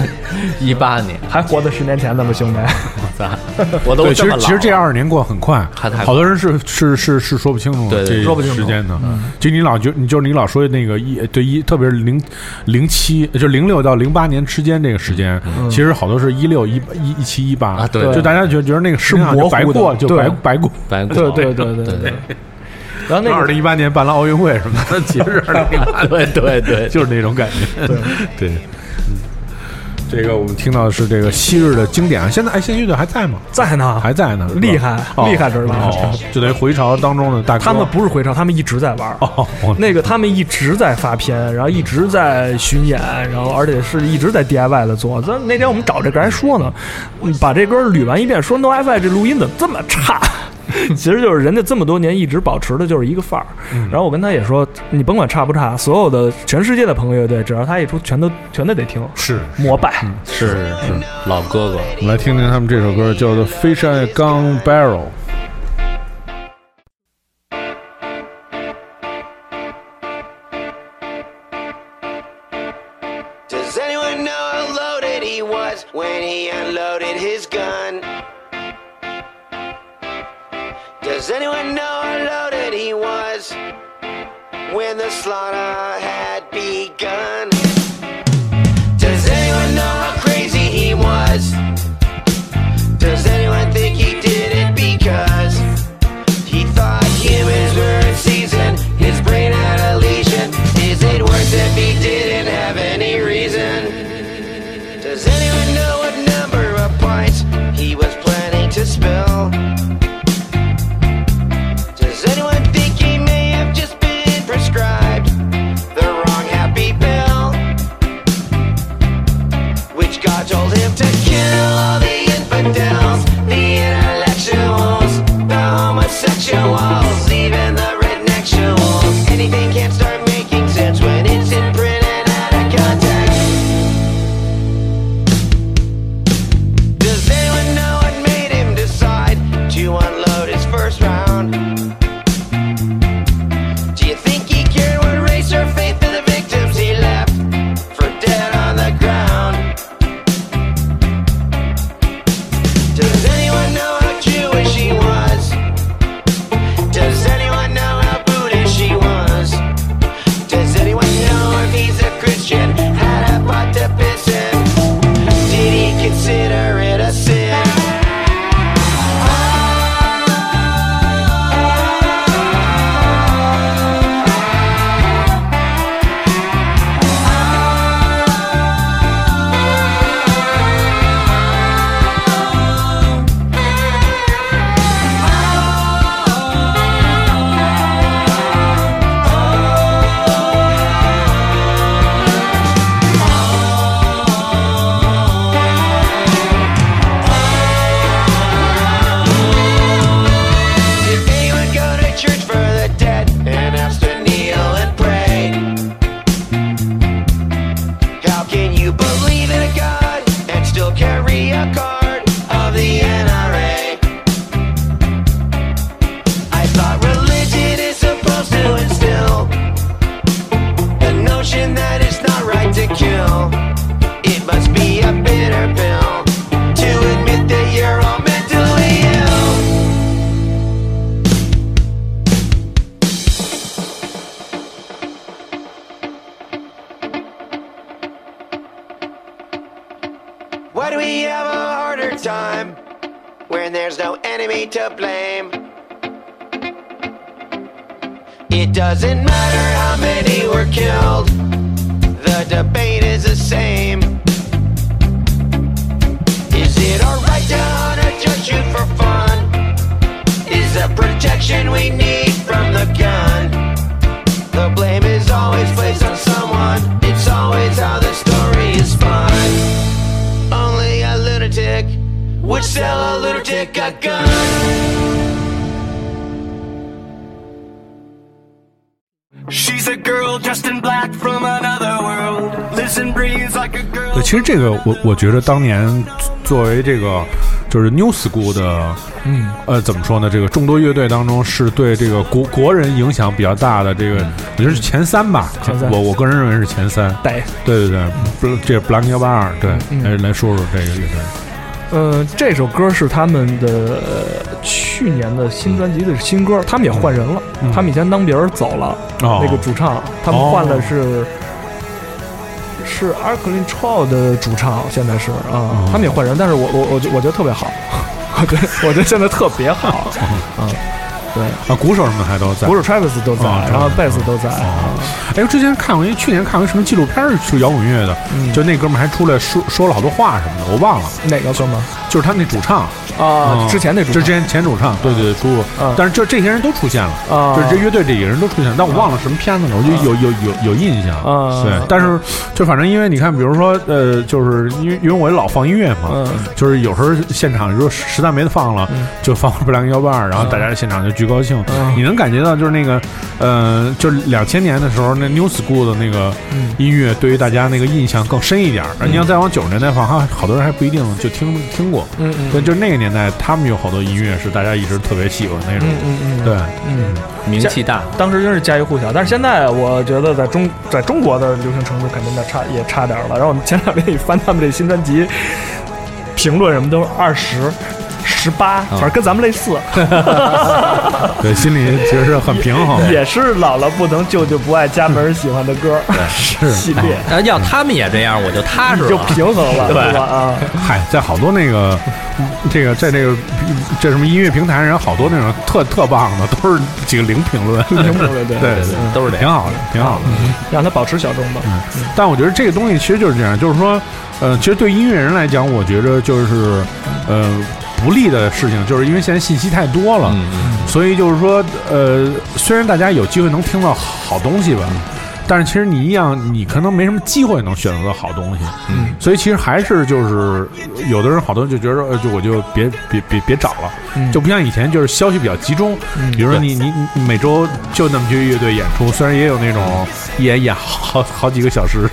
一八年，还活在十年前呢吗，兄弟？我操，我都对，其实其实这二十年过得很快，好多人是是是是说不清楚对说不清楚。时间的。就你老就你就是你老说那个一对一，特别是零零七，就零六到零八年之间这个时间，其实好多是一六一一一七一八。啊对就大家觉觉得那个时间好像就白模糊的。过，就白白过。白骨对对对。对对对。然后那个二零一八年办了奥运会什么的，其实二零零八 对对对，就是那种感觉。对，嗯，这个我们听到的是这个昔日的经典，啊现在哎，现在乐队还在吗？在呢，还在呢，厉害哦厉害着呢哦，就等于回潮当中的大哥。他们不是回潮，他们一直在玩。哦，那个他们一直在发片，然后一直在巡演，然后而且是一直在 DIY 的做。咱那天我们找这歌还说呢，嗯把这歌捋完一遍，说 No FI 这录音怎么这么差？其实就是人家这么多年一直保持的就是一个范儿。然后我跟他也说，你甭管差不差，所有的全世界的朋友乐队，只要他一出，全都全都得听，是。膜拜。是是老哥哥，我们来听听他们这首歌，叫做《Fish and Gun Barrel》。其实这个我我觉得当年作为这个就是 New School 的，嗯，呃，怎么说呢？这个众多乐队当中，是对这个国国人影响比较大的，这个我觉得是前三吧。前三我我个人认为是前三。对，对对对，不，这 Blank 幺八二，对，来来说说这个乐队。呃，这首歌是他们的、呃去年的新专辑的新歌，他们也换人了，他们以前当别人走了，哦那个主唱，他们换的是。是 a r c l i n Troll 的主唱，现在是啊、他们也换人，但是我我我觉我觉得特别好，我觉得我觉得现在特别好，啊，对，啊，鼓手什么还都在。鼓手 Travis 都在，哦然后贝斯都在，哦，哎，我之前看过一去年看过什么纪录片儿，是摇滚乐的，嗯就那哥们儿还出来说说了好多话什么的，我忘了，哪个哥们儿就是他那主唱，啊？嗯之前那主之前前主唱，对对对，出过嗯，但是这这些人都出现了，啊，就是这乐队这几个人都出现了，但我忘了什么片子了，我就有有有有印象，啊对，但是就反正因为你看，比如说呃，就是因为因为我老放音乐嘛，嗯就是有时候现场如果实在没得放了，就放不良幺八二，然后大家现场就巨高兴。嗯你能感觉到就是那个，呃，就是两千年的时候，那 New School 的那个嗯音乐对于大家那个印象更深一点儿。而你要再往九十年代放，哈，好多人还不一定就听听过。嗯嗯对，就是那个年代，他们有好多音乐是大家一直特别喜欢那种。嗯嗯嗯，对，嗯。名气大，当时真是家喻户晓，但是现在我觉得在中在中国的流行程度肯定的差也差点儿了。然后我们前两天一翻他们这新专辑，评论什么都是二十、十八，反正跟咱们类似，对，心里其实是很平衡。也是姥姥不能舅舅不爱家门儿喜欢的歌 是。系列，呃，要他们也这样，我就踏实了。就。平衡了，对。是吧？啊，嗨，在好多那个，这个在这个这什么音乐平台上，好多那种特特棒的，都是几个零评论。零评论，对。对对对都是挺好的，挺好的。让他保持小众吧。但我觉得这个东西其实就是这样，就是说，呃，其实对音乐人来讲，我觉着就是，呃，不利的事情，就是因为现在信息太多了，嗯嗯，所以就是说，呃，虽然大家有机会能听到好东西吧。但是其实你一样，你可能没什么机会能选择到好东西，嗯，所以其实还是就是有的人好多人就觉得，呃，就我就别别别别找了，嗯。就不像以前就是消息比较集中，嗯。比如说你你你每周就那么些乐队演出，虽然也有那种一演演好好几个小时，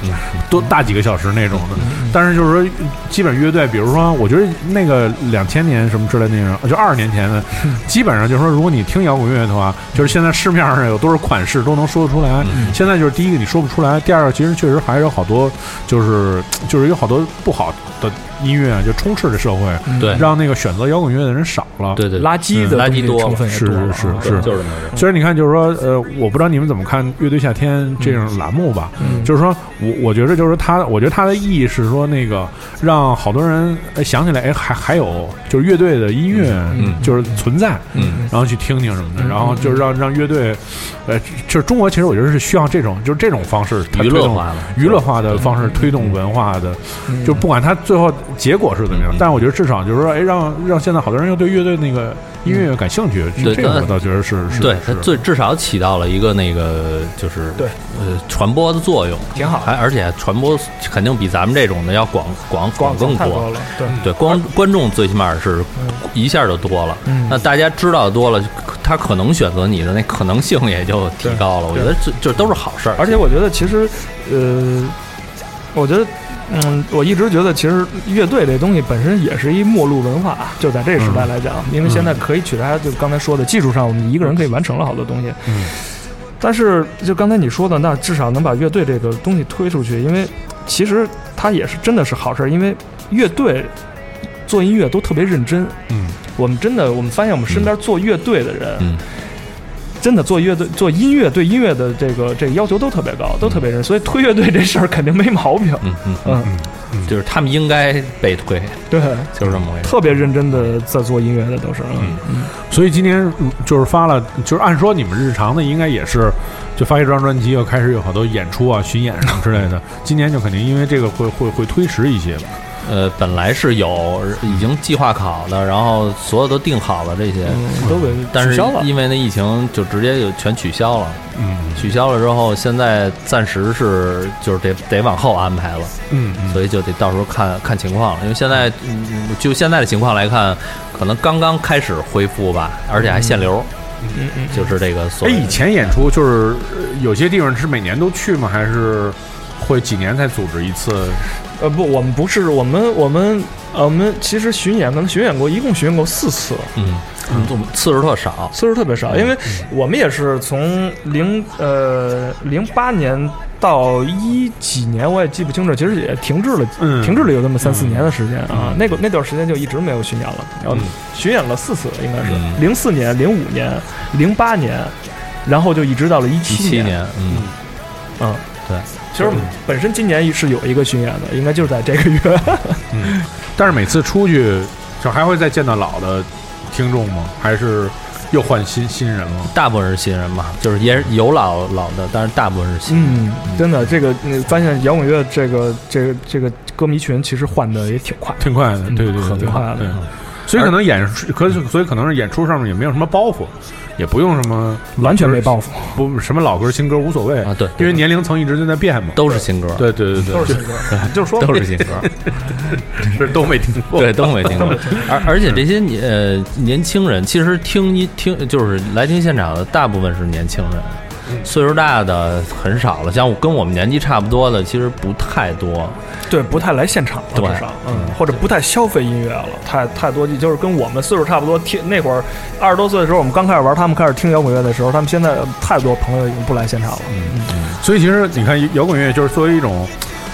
多大几个小时那种的，但是就是说，基本乐队，比如说，我觉得那个两千年什么之类的那种，就二十年前的，基本上就是说，如果你听摇滚乐的话，就是现在市面上有多少款式都能说得出来。现在就是第一个你说不出来，第二个其实确实还有好多，就是就是有好多不好的音乐啊就充斥着社会，对。让那个选择摇滚乐的人少了。对对，垃圾的垃圾多。是是啊是。就是。虽然你看，就是说，呃，我不知道你们怎么看《乐队夏天》这种栏目吧，嗯。就是说我我觉得就是说它，我觉得它的意义是说那个让好多人哎想起来，哎，还还有就是乐队的音乐，嗯。就是存在，嗯，然后去听听什么的，然后就是让让乐队，呃，就是中国其实我觉得是需要这种就是这种方式娱乐化的娱乐化的方式推动文化的，就不管它最后结果是怎么样，但是我觉得至少就是说，哎，让让现在好多人又对乐队那个音乐感兴趣，对它这个我倒觉得是是对，它最至少起到了一个那个就是对。呃传播的作用，挺好。还而且传播肯定比咱们这种的要广广广更多。多。了，对，对，光观众最起码是一下就多了，嗯。那大家知道多了，他可能选择你的那可能性也就提高了。我觉得这这都是好事儿。而且我觉得其实，呃，我觉得。嗯，我一直觉得，其实乐队这东西本身也是一末路文化，就在这个时代来讲，因为现在可以取代，就刚才说的技术上，我们一个人可以完成了好多东西。嗯。但是，就刚才你说的，那至少能把乐队这个东西推出去，因为其实它也是真的是好事儿，因为乐队做音乐都特别认真。嗯我们真的，我们发现我们身边做乐队的人，嗯，真的做乐队做音乐对音乐的这个这个要求都特别高，都特别认真，所以推乐队这事儿肯定没毛病。嗯嗯嗯，嗯，就是他们应该被推，对，就是这么回事。特别认真的在做音乐的都是。嗯嗯，所以今年嗯就是发了，就是按说你们日常的应该也是，就发一张专辑，又开始有好多演出啊、巡演什么之类的。今年就肯定因为这个会会会推迟一些。呃，本来是有已经计划好的，然后所有都定好了这些，嗯都给但是取消了。因为那疫情就直接就全取消了。嗯取消了之后，现在暂时是就是得得往后安排了，嗯所以就得到时候看看情况了。因为现在嗯就现在的情况来看，可能刚刚开始恢复吧，而且还限流，嗯嗯，就是这个所哎，以前演出就是呃有些地方是每年都去吗？还是会几年才组织一次？呃不，我们不是我们我们呃我们其实巡演可能巡演过，一共巡演过四次，嗯，我们次数特少，次数特别少，因为我们也是从零呃零八年到一几年，我也记不清楚，其实也停滞了，嗯。停滞了有那么三四年的时间啊嗯。那个那段时间就一直没有巡演了，然后嗯。巡演了四次，应该是嗯。零四年、零五年、零八年，然后就一直到了一一七七年，嗯，嗯，对。其实本身今年是有一个巡演的，应该就是在这个月。嗯，但是每次出去就还会再见到老的听众吗？还是又换新新人了？大部分是新人嘛，就是也有老老的，但是大部分是新人。嗯，真的，这个你发现摇滚乐这个这个这个歌迷群其实换的也挺快，挺快的，对对对，对很快的对。所以可能演出，可是所以可能是演出上面也没有什么包袱，也不用什么完全没包袱，不什么老歌新歌无所谓啊对因为年龄层一直就在变嘛。都是新歌，对对对对，都是新歌，就是说都是新歌，是都没听过。对，都没听过。而而且这些年呃年轻人，其实听一听就是来听现场的大部分是年轻人，岁数大的很少了。像我跟我们年纪差不多的，其实不太多。对，不太来现场了，对至少，嗯，或者不太消费音乐了，太太多，就是跟我们岁数差不多，听那会儿二十多岁的时候，我们刚开始玩，他们开始听摇滚乐的时候，他们现在太多朋友已经不来现场了，嗯，嗯所以其实你看，摇滚乐就是作为一种，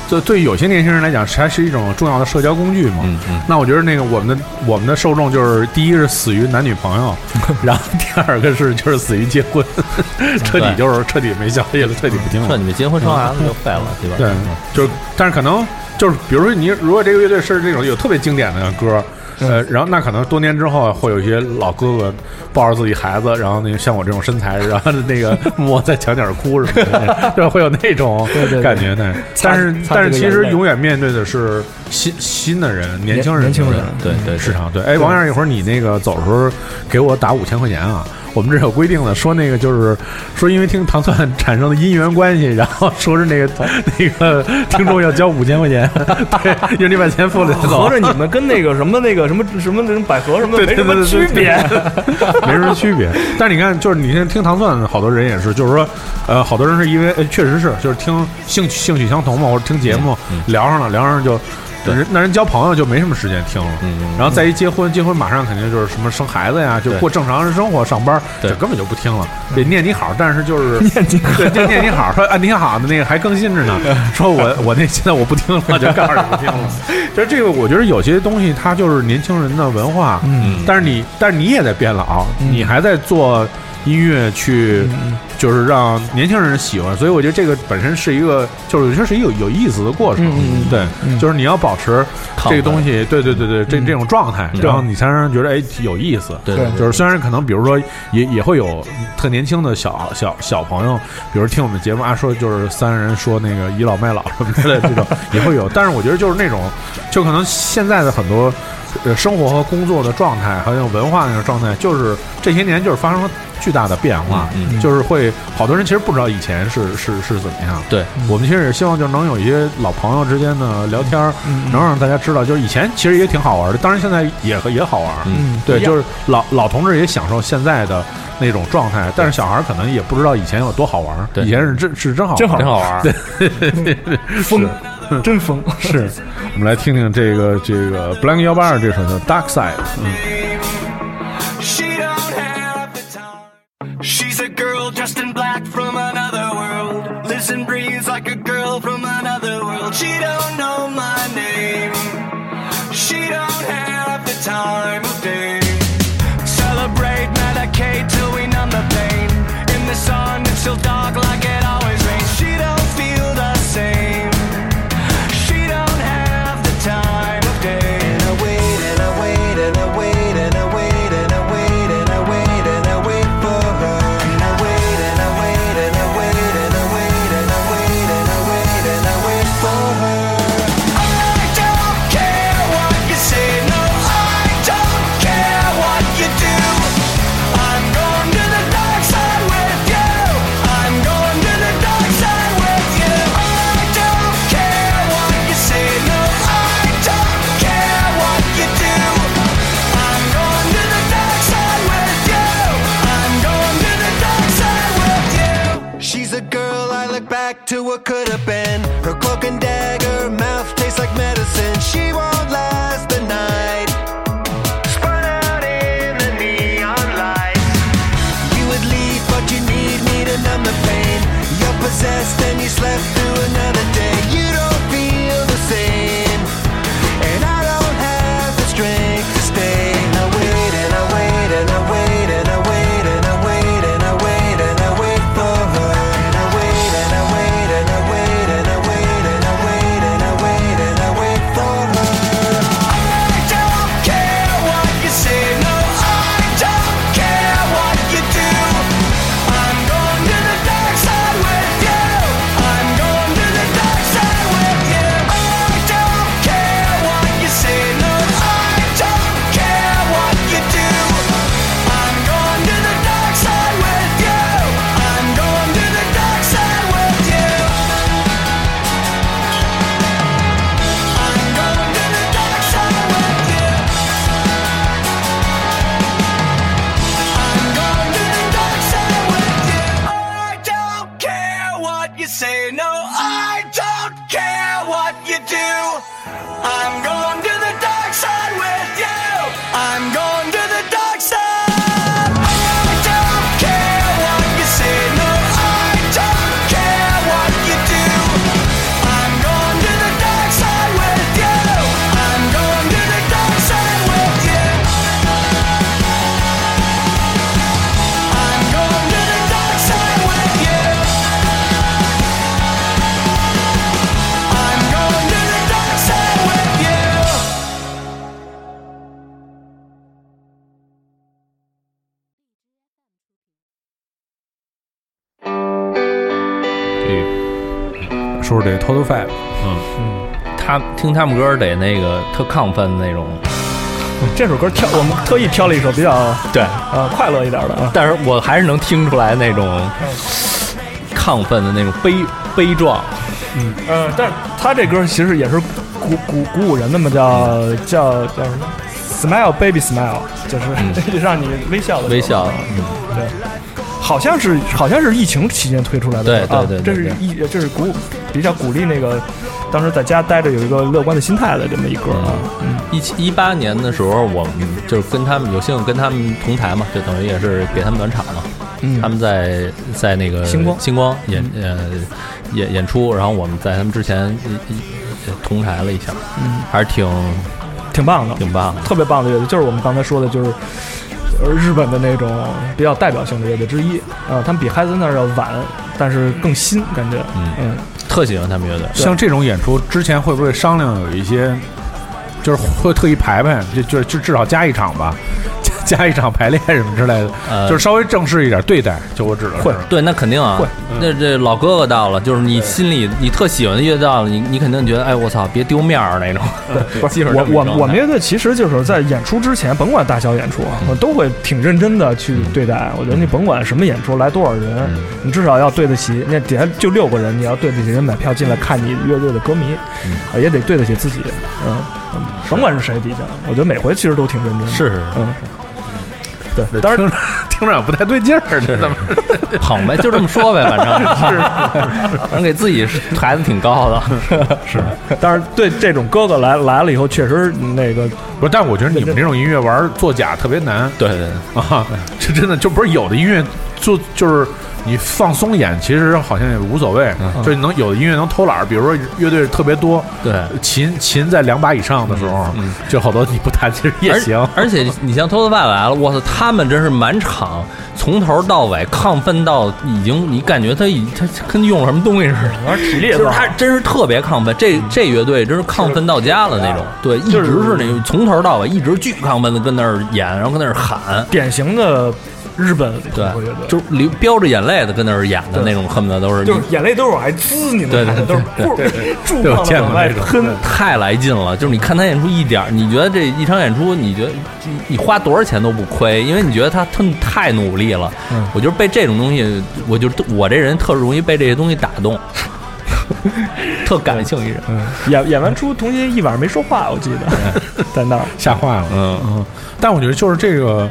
就对于有些年轻人来讲，它是一种重要的社交工具嘛。嗯嗯，那我觉得那个我们的我们的受众就是第一是死于男女朋友，然后第二个是就是死于结婚，彻底就是彻底没消息了，彻底不听了。说你们结婚生孩子就废了，对吧对。，就是但是可能就是比如说你如果这个乐队是那种有特别经典的歌。呃，然后那可能多年之后会有一些老哥哥抱着自己孩子，然后那个像我这种身材，然后那个摸在墙角哭什么的，就会有那种对对感觉呢。但是但是其实永远面对的是新新的人、年轻人、年轻人对对，市场。对，哎，王燕，一会儿你那个走的时候给我打五千块钱啊。我们这有规定的，说那个就是说，因为听糖蒜产生的姻缘关系，然后说是那个那个听众要交五千块钱，对，因为你把钱付了才走合，着你们跟那个什么那个什么什么什么百合什么对没什么区别，没什么区别。但是你看，就是你现在听糖蒜，好多人也是，就是说，呃，好多人是因为呃确实是就是听兴趣兴趣相同嘛，或者听节目聊上了，聊上就。对。人那人交朋友就没什么时间听了，嗯嗯然后再一结婚，结婚马上肯定就是什么生孩子呀，就过正常人生活，上班，对这根本就不听了，得念你好，但是就是 念经对，就念你好，说啊你好的那个还更新着呢，说我我那现在我不听了，就告诉你不听了。就是这个，我觉得有些东西它就是年轻人的文化，嗯但是你但是你也在变老，嗯你还在做音乐去，嗯就是让年轻人喜欢，所以我觉得这个本身是一个，就是我觉得是一个有有意思的过程，对，嗯。就是你要保持这个东西，对对对对，这嗯这种状态，然后你才让人觉得哎有意思，对对就是虽然可能比如说也也会有特年轻的小小小朋友，比如听我们节目啊说就是三人说那个倚老卖老什么之类的这种也会有，但是我觉得就是那种就可能现在的很多呃生活和工作的状态，还有文化那种状态，就是这些年就是发生了巨大的变化，就是会好多人其实不知道以前是是是怎么样。对，我们其实也希望就能有一些老朋友之间的聊天能让大家知道，就是以前其实也挺好玩的，当然现在也也好玩。嗯对，就是老老同志也享受现在的那种状态，但是小孩可能也不知道以前有多好玩，对以前是真是真好玩真好真好玩。疯，真疯，是，我们来听听这个这个 Blank 幺八二这首叫 Dark Side，嗯。 She don't have the time. She's a girl dressed in black from another world. Lives and breathes like a girl from another world. She don't know my name. She don't have the time of day. Celebrate, medicate till we numb the pain. She's a 听他们歌得那个特亢奋的那种，这首歌挑我们特意挑了一首比较对，呃快乐一点的啊。但是我还是能听出来那种亢奋的那种悲悲壮，嗯。呃，但是他这歌其实也是鼓鼓鼓舞人的嘛，叫叫叫什么？Smile baby smile，就是 让你微笑微笑嗯。对，好像是好像是疫情期间推出来的，对啊对对对这是对。一这是鼓比较鼓励那个当时在家待着有一个乐观的心态的这么一歌啊，嗯。一七一八年的时候，我们就是跟他们有幸跟他们同台嘛，就等于也是给他们暖场嘛。嗯。他们在在那个星光。星光演呃演演出，然后我们在他们之前同台了一下，嗯，还是挺挺棒的，挺棒的。特别棒的乐队，就是我们刚才说的，就是呃日本的那种比较代表性的乐队之一。啊、他们比海森那儿要晚，但是更新，感觉，嗯。嗯，特喜欢他们乐队。像这种演出之前会不会商量有一些，就是会特意排排，就就就至少加一场吧，加 加一场排练什么之类的，呃就是稍微正式一点对待。就我指的会对，那肯定啊会。那这老哥哥到了，就是你心里你特喜欢的乐队到了，你你肯定觉得，哎，我操，别丢面儿那种。不是我我我们乐队其实就是在演出之前，甭管大小演出，都会挺认真的去对待。我觉得你甭管什么演出来多少人，你至少要对得起那底下就六个人，你要对得起人买票进来看你乐队的歌迷，啊，也得对得起自己。嗯，嗯甭管是谁底下，我觉得每回其实都挺认真的。是是嗯，对，当然听着听着不太对劲儿，这怎么？捧呗，就这么说呗，反正 是，反正给自己是抬的挺高的。是但是对这种哥哥来来了以后，确实那个不是，但我觉得你们这种音乐玩作假特别难对对对，啊！这真的就不是有的音乐做就是你放松演，其实好像也无所谓，就能有的音乐能偷懒儿，比如说乐队特别多，对。琴琴在两把以上的时候，就好多你不弹其实也行。而且你像 Total 来了，我操，他们真是满场从头到尾亢奋到已经，你感觉他已他跟用了什么东西似的。玩体力就是他真是特别亢奋，这这乐队真是亢奋到家了那种，对，一直是那种从头到尾一直巨亢奋的跟那儿演，然后跟那儿喊，典型的日本对朋克乐队，，就是流飙着眼泪的跟那儿演的那种，恨不得都是就是眼泪都是往外滋，你对对能看见都是不住对我放的往外喷。太来劲了，就是你看他演出一点儿，你觉得这一场演出，你觉得你你花多少钱都不亏，因为你觉得他他太努力了。嗯我就是被这种东西，我就我这人特容易被这些东西打动，特感性一人。嗯，演演完出，童鞋一晚上没说话，我记得 在那儿。吓坏了。嗯嗯，但我觉得就是这个，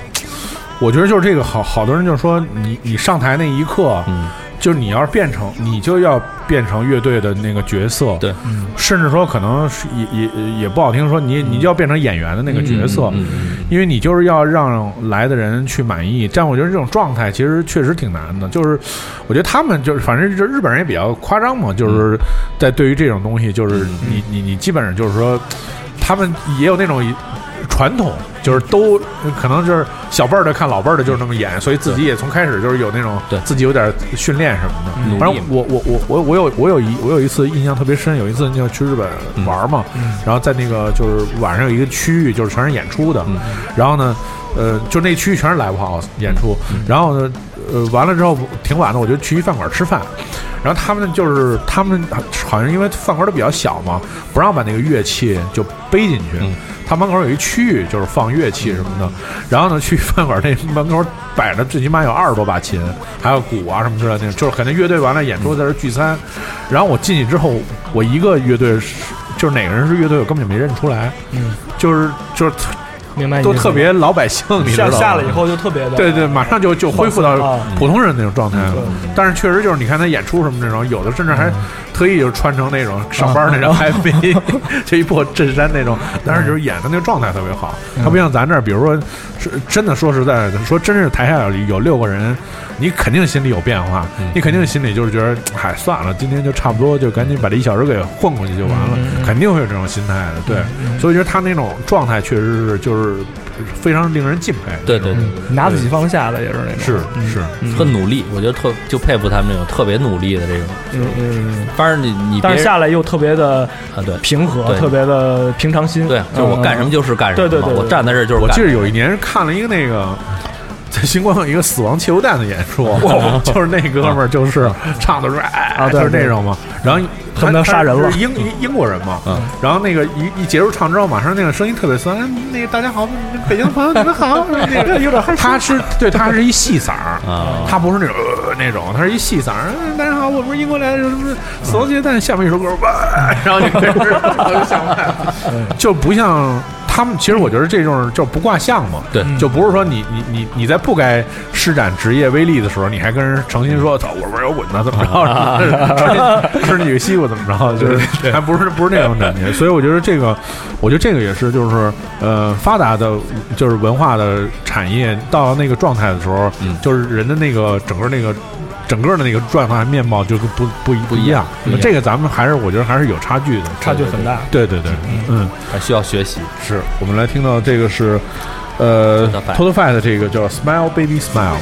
我觉得就是这个好，好多人就是说你你上台那一刻，嗯，就是你要是变成，你就要变成乐队的那个角色，对，甚至说可能是也也也不好听，说你你就要变成演员的那个角色，嗯嗯因为你就是要让来的人去满意。这样我觉得这种状态其实确实挺难的。就是我觉得他们就是反正就日本人也比较夸张嘛，就是在对于这种东西，就是你你你基本上就是说，他们也有那种。传统就是都可能就是小辈儿的看老辈儿的就是那么演，所以自己也从开始就是有那种对。自己有点训练什么的。反正我我我我我有我有一我有一次印象特别深，有一次就去日本玩嘛，然后在那个就是晚上有一个区域就是全是演出的，然后呢，呃，就那区域全是 live house 演出，然后呢，呃，完了之后挺晚的，我就去一饭馆吃饭，然后他们就是他们好像因为饭馆都比较小嘛，不让把那个乐器就背进去。他门口有一区域，就是放乐器什么的。然后呢，去饭馆那门口摆着最起码有二十多把琴，还有鼓啊什么之类的，就是肯定乐队完了演出在这聚餐。然后我进去之后，我一个乐队是就是哪个人是乐队，我根本就没认出来。嗯，就是就是明白都特别老百姓，你知道吗？下下了以后就特别的对对，马上就就恢复到啊普通人那种状态了嗯。但是确实就是你看他演出什么那种，有的甚至还特意就穿成那种上班那种啊 MV，就一破衬衫那种，但是就是演的那个状态特别好。他不像咱这儿，比如说是真的说实在的，说真是台下有有六个人，你肯定心里有变化，你肯定心里就是觉得，嗨，算了，今天就差不多，就赶紧把这一小时给混过去就完了，肯定会有这种心态的。对，所以觉得他那种状态确实是就是非常令人敬佩。对对对，拿得起放得下的也是那种。是是，特努力，我觉得特就佩服他们这种特别努力的这种。嗯嗯，反正你你但是下来又特别的啊对平和，特别的平常心。对，就是我干什么就是干什么，对对对对我站在这儿就是我。记得有一年看了一个那个。在星光有一个死亡汽油弹的演出，就是那哥们儿就是唱的是哎，啊就是那种嘛。然后恨不得杀人了英英英国人嘛。然后那个一一结束唱之后，马上那个声音特别酸，哎那个大家好，北京的朋友你们好，那个有点害羞。他是对，他是一细嗓他不是那种呃那种，他是一细嗓大家好，我们是英国来的，什么死亡汽油弹下面一首歌，吧，然后就开始 就下来了，就不像。他们其实我觉得这种就不挂相嘛，对。就不是说你你你你在不该施展职业威力的时候，你还跟人诚心说，操，我玩摇滚呢怎么着，吃你几个西瓜怎么着，就是还不是不是那种感觉。所以我觉得这个，我觉得这个也是就是呃发达的，就是文化的产业到那个状态的时候，嗯。就是人的那个整个那个。整个的那个状态面貌就不不一不一样不一，样这个咱们还是我觉得还是有差距的，差距很大。对对对，嗯，还需要学习。是我们来听到这个是，呃 Total Fight 的这个叫 Smile Baby Smile。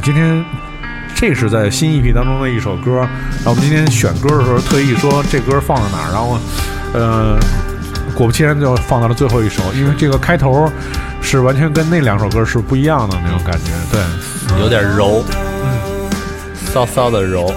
对，今天这是在新一批当中的一首歌，然后我们今天选歌的时候特意说这歌放在哪儿，然后呃，果不其然就放到了最后一首，因为这个开头是完全跟那两首歌是不一样的那种感觉，对，有点柔，嗯骚骚的柔。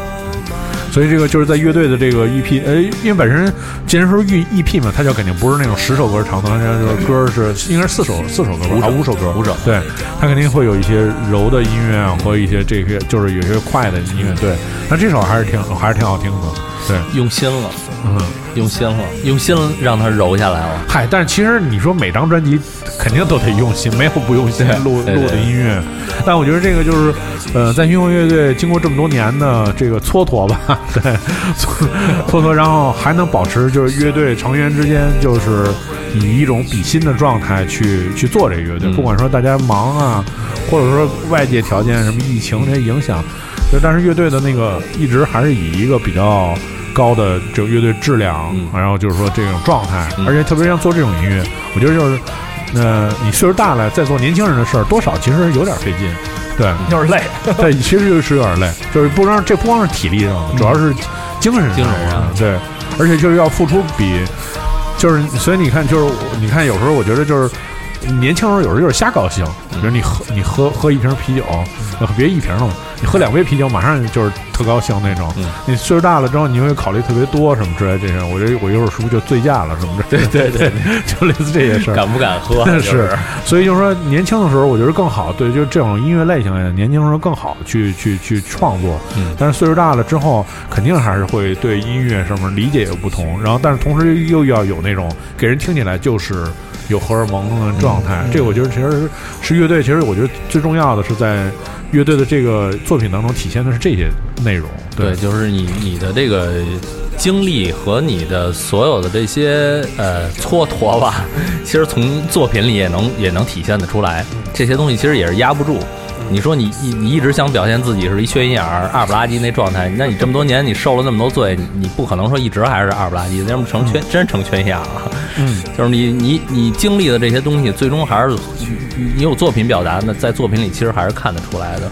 所以这个就是在乐队的这个 EP，哎，因为本身既然说 EP EP 嘛，它就肯定不是那种十首歌长的，它就是歌是应该是四首四首歌吧，啊五首歌，五首。对，它肯定会有一些柔的音乐啊和一些这些就是有些快的音乐，对，那这首还是挺还是挺好听的，对，用心了，嗯。用心了，用心让它揉下来了。嗨，但是其实你说每张专辑肯定都得用心，没有不用心录录的音乐。但我觉得这个就是，呃，在云魂乐队经过这么多年的这个蹉跎吧，对，蹉蹉跎，然后还能保持就是乐队成员之间就是以一种比心的状态去去做这个乐队，嗯不管说大家忙啊，或者说外界条件什么疫情这些影响，就但是乐队的那个一直还是以一个比较。高的这个乐队质量，嗯然后就是说这种状态，嗯而且特别像做这种音乐，我觉得就是，呃，你岁数大了再做年轻人的事儿，多少其实有点费劲，对，有点累。对，其实就是有点累，就是不光这不光是体力上的，主要是精神上精神上的，对，而且就是要付出比，就是所以你看，就是你看有时候我觉得就是。年轻时候有时候就是瞎高兴，比如你喝你喝喝一瓶啤酒，呃别一瓶了，你喝两杯啤酒，马上就是特高兴那种。嗯你岁数大了之后，你会考虑特别多什么之类这些。我觉得我一会儿是不是就醉驾了什么之类的？对 对对，就类似这些事儿。敢不敢喝？就是所以就是说，年轻的时候我觉得更好，对，就是这种音乐类型呀，年轻时候更好去去去创作。嗯但是岁数大了之后，肯定还是会对音乐上面理解有不同，然后但是同时又要有那种给人听起来就是有荷尔蒙的状态。嗯这个我觉得其实是乐队，其实我觉得最重要的是在乐队的这个作品当中体现的是这些内容。对，就是你你的这个经历和你的所有的这些呃蹉跎吧，其实从作品里也能也能体现得出来。这些东西其实也是压不住。你说你一你一直想表现自己是一缺心眼儿、二不拉几那状态，那你这么多年你受了那么多罪，你你不可能说一直还是二不拉几，那么成缺真成缺心眼了。嗯，就是你你你经历的这些东西，最终还是你你有作品表达那，在作品里其实还是看得出来的。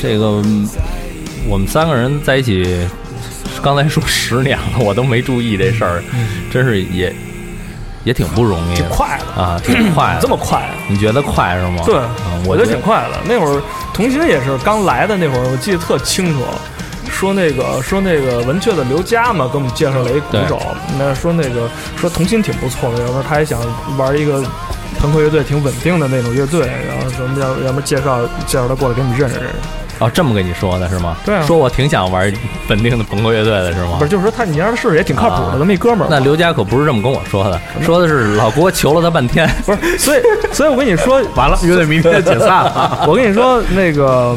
这个嗯我们三个人在一起，刚才说十年了，我都没注意这事儿，真是也也挺不容易，挺快的啊，挺快的。这么快啊？你觉得快是吗？对，嗯我觉得挺快的。那会儿童心也是刚来的那会儿，我记得特清楚。说那个说那个文雀的刘佳嘛，给我们介绍了一鼓手。那说那个说童心挺不错的，要不然他也想玩一个朋克乐队，挺稳定的那种乐队。然后咱们要要不然介绍介绍他过来给你们认识认识。哦，这么跟你说的是吗？对啊说我挺想玩本定的朋克乐队的是吗？不是，就是说他你让他试试也挺靠谱的，啊那么一哥们儿。那刘佳可不是这么跟我说的，说的是老郭求了他半天，不是，所以所以我跟你说，完了，乐队明天解散了。我跟你说那个。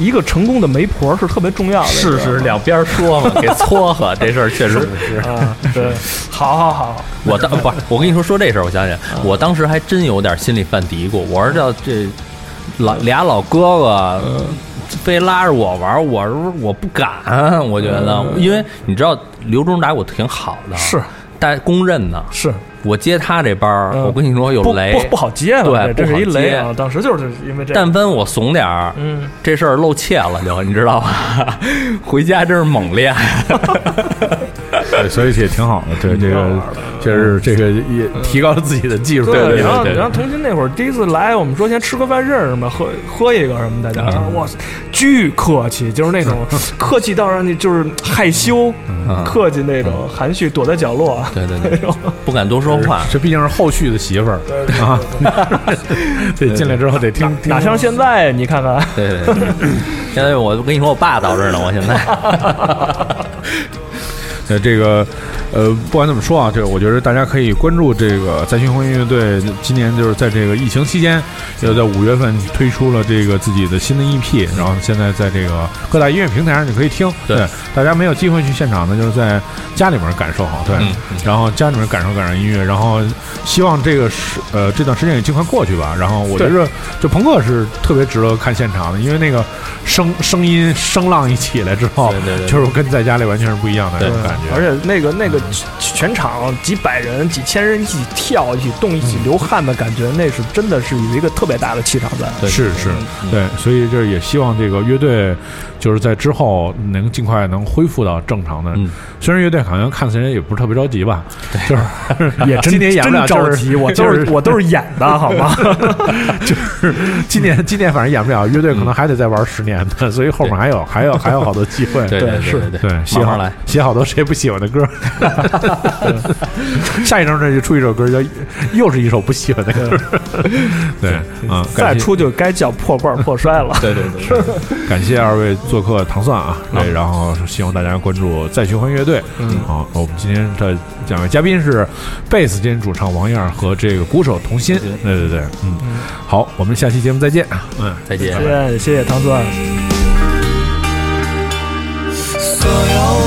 一个成功的媒婆是特别重要的，是是两边说嘛，给撮合这事儿确实是。啊，对，好好好，我当不是，我跟你说说这事儿，我想起来，我当时还真有点心里犯嘀咕，我说这这老俩老哥哥。非拉着我玩，我是我不敢，我觉得，因为你知道刘忠打我挺好的，是，但公认的，是。我接他这班儿，嗯。我跟你说有雷，不不好接了，对这这是一雷啊！当时就是因为这，但凡我怂点儿，嗯，这事儿露怯了就，你知道吧？回家真是猛练。对，所以也挺好的。对，这个确实这个也提高了自己的技术。对，然后然后童心那会儿第一次来，我们说先吃个饭认识嘛，喝喝一个什么，大家嗯哇，巨客气，就是那种 客气到让你就是害羞，嗯客气那种，含蓄，躲在角落，对对对。不敢多说话。这毕竟是后续的媳妇儿啊，对，进来之后得听听哪像现在，你看看，对对对，现在我跟你说，我爸到这儿呢，我现在。呃，这个呃，不管怎么说啊，这个我觉得大家可以关注这个在巡回音乐队，今年就是在这个疫情期间，又在五月份推出了这个自己的新的 EP，然后现在在这个各大音乐平台上就可以听。对大家没有机会去现场呢，就是在家里面感受好，对，嗯然后家里面感受感受音乐，然后希望这个时呃这段时间也尽快过去吧。然后我觉得就朋克是特别值得看现场的，因为那个声声音声浪一起来之后，对对对就是跟在家里完全是不一样的那种对感觉。而且那个那个全场几百人、几千人一起跳、一起动、一起流汗的感觉，那是真的是有一个特别大的气场在。对是是嗯，对，所以就是也希望这个乐队就是在之后能尽快能恢复到正常的。嗯虽然乐队好像看起来也不是特别着急吧，就是 也真今年演不了，就是真着急，我 都是是我都是演的好吗？就是今年今年反正演不了，乐队可能还得再玩十年的，所以后面还有还有还有好多机会。对对是对对，写好来。写好多谁不喜欢的歌。下一张专辑出一首歌叫，又是一首不喜欢的歌。对，啊，再出就该叫破罐破摔了。对对对，感谢二位做客糖蒜啊，对，然后希望大家关注再循环乐队。嗯，好，我们今天的两位嘉宾是贝斯兼主唱王燕和这个鼓手童心。对对对，嗯，好，我们下期节目再见。嗯。再见。谢谢谢谢唐钻。所有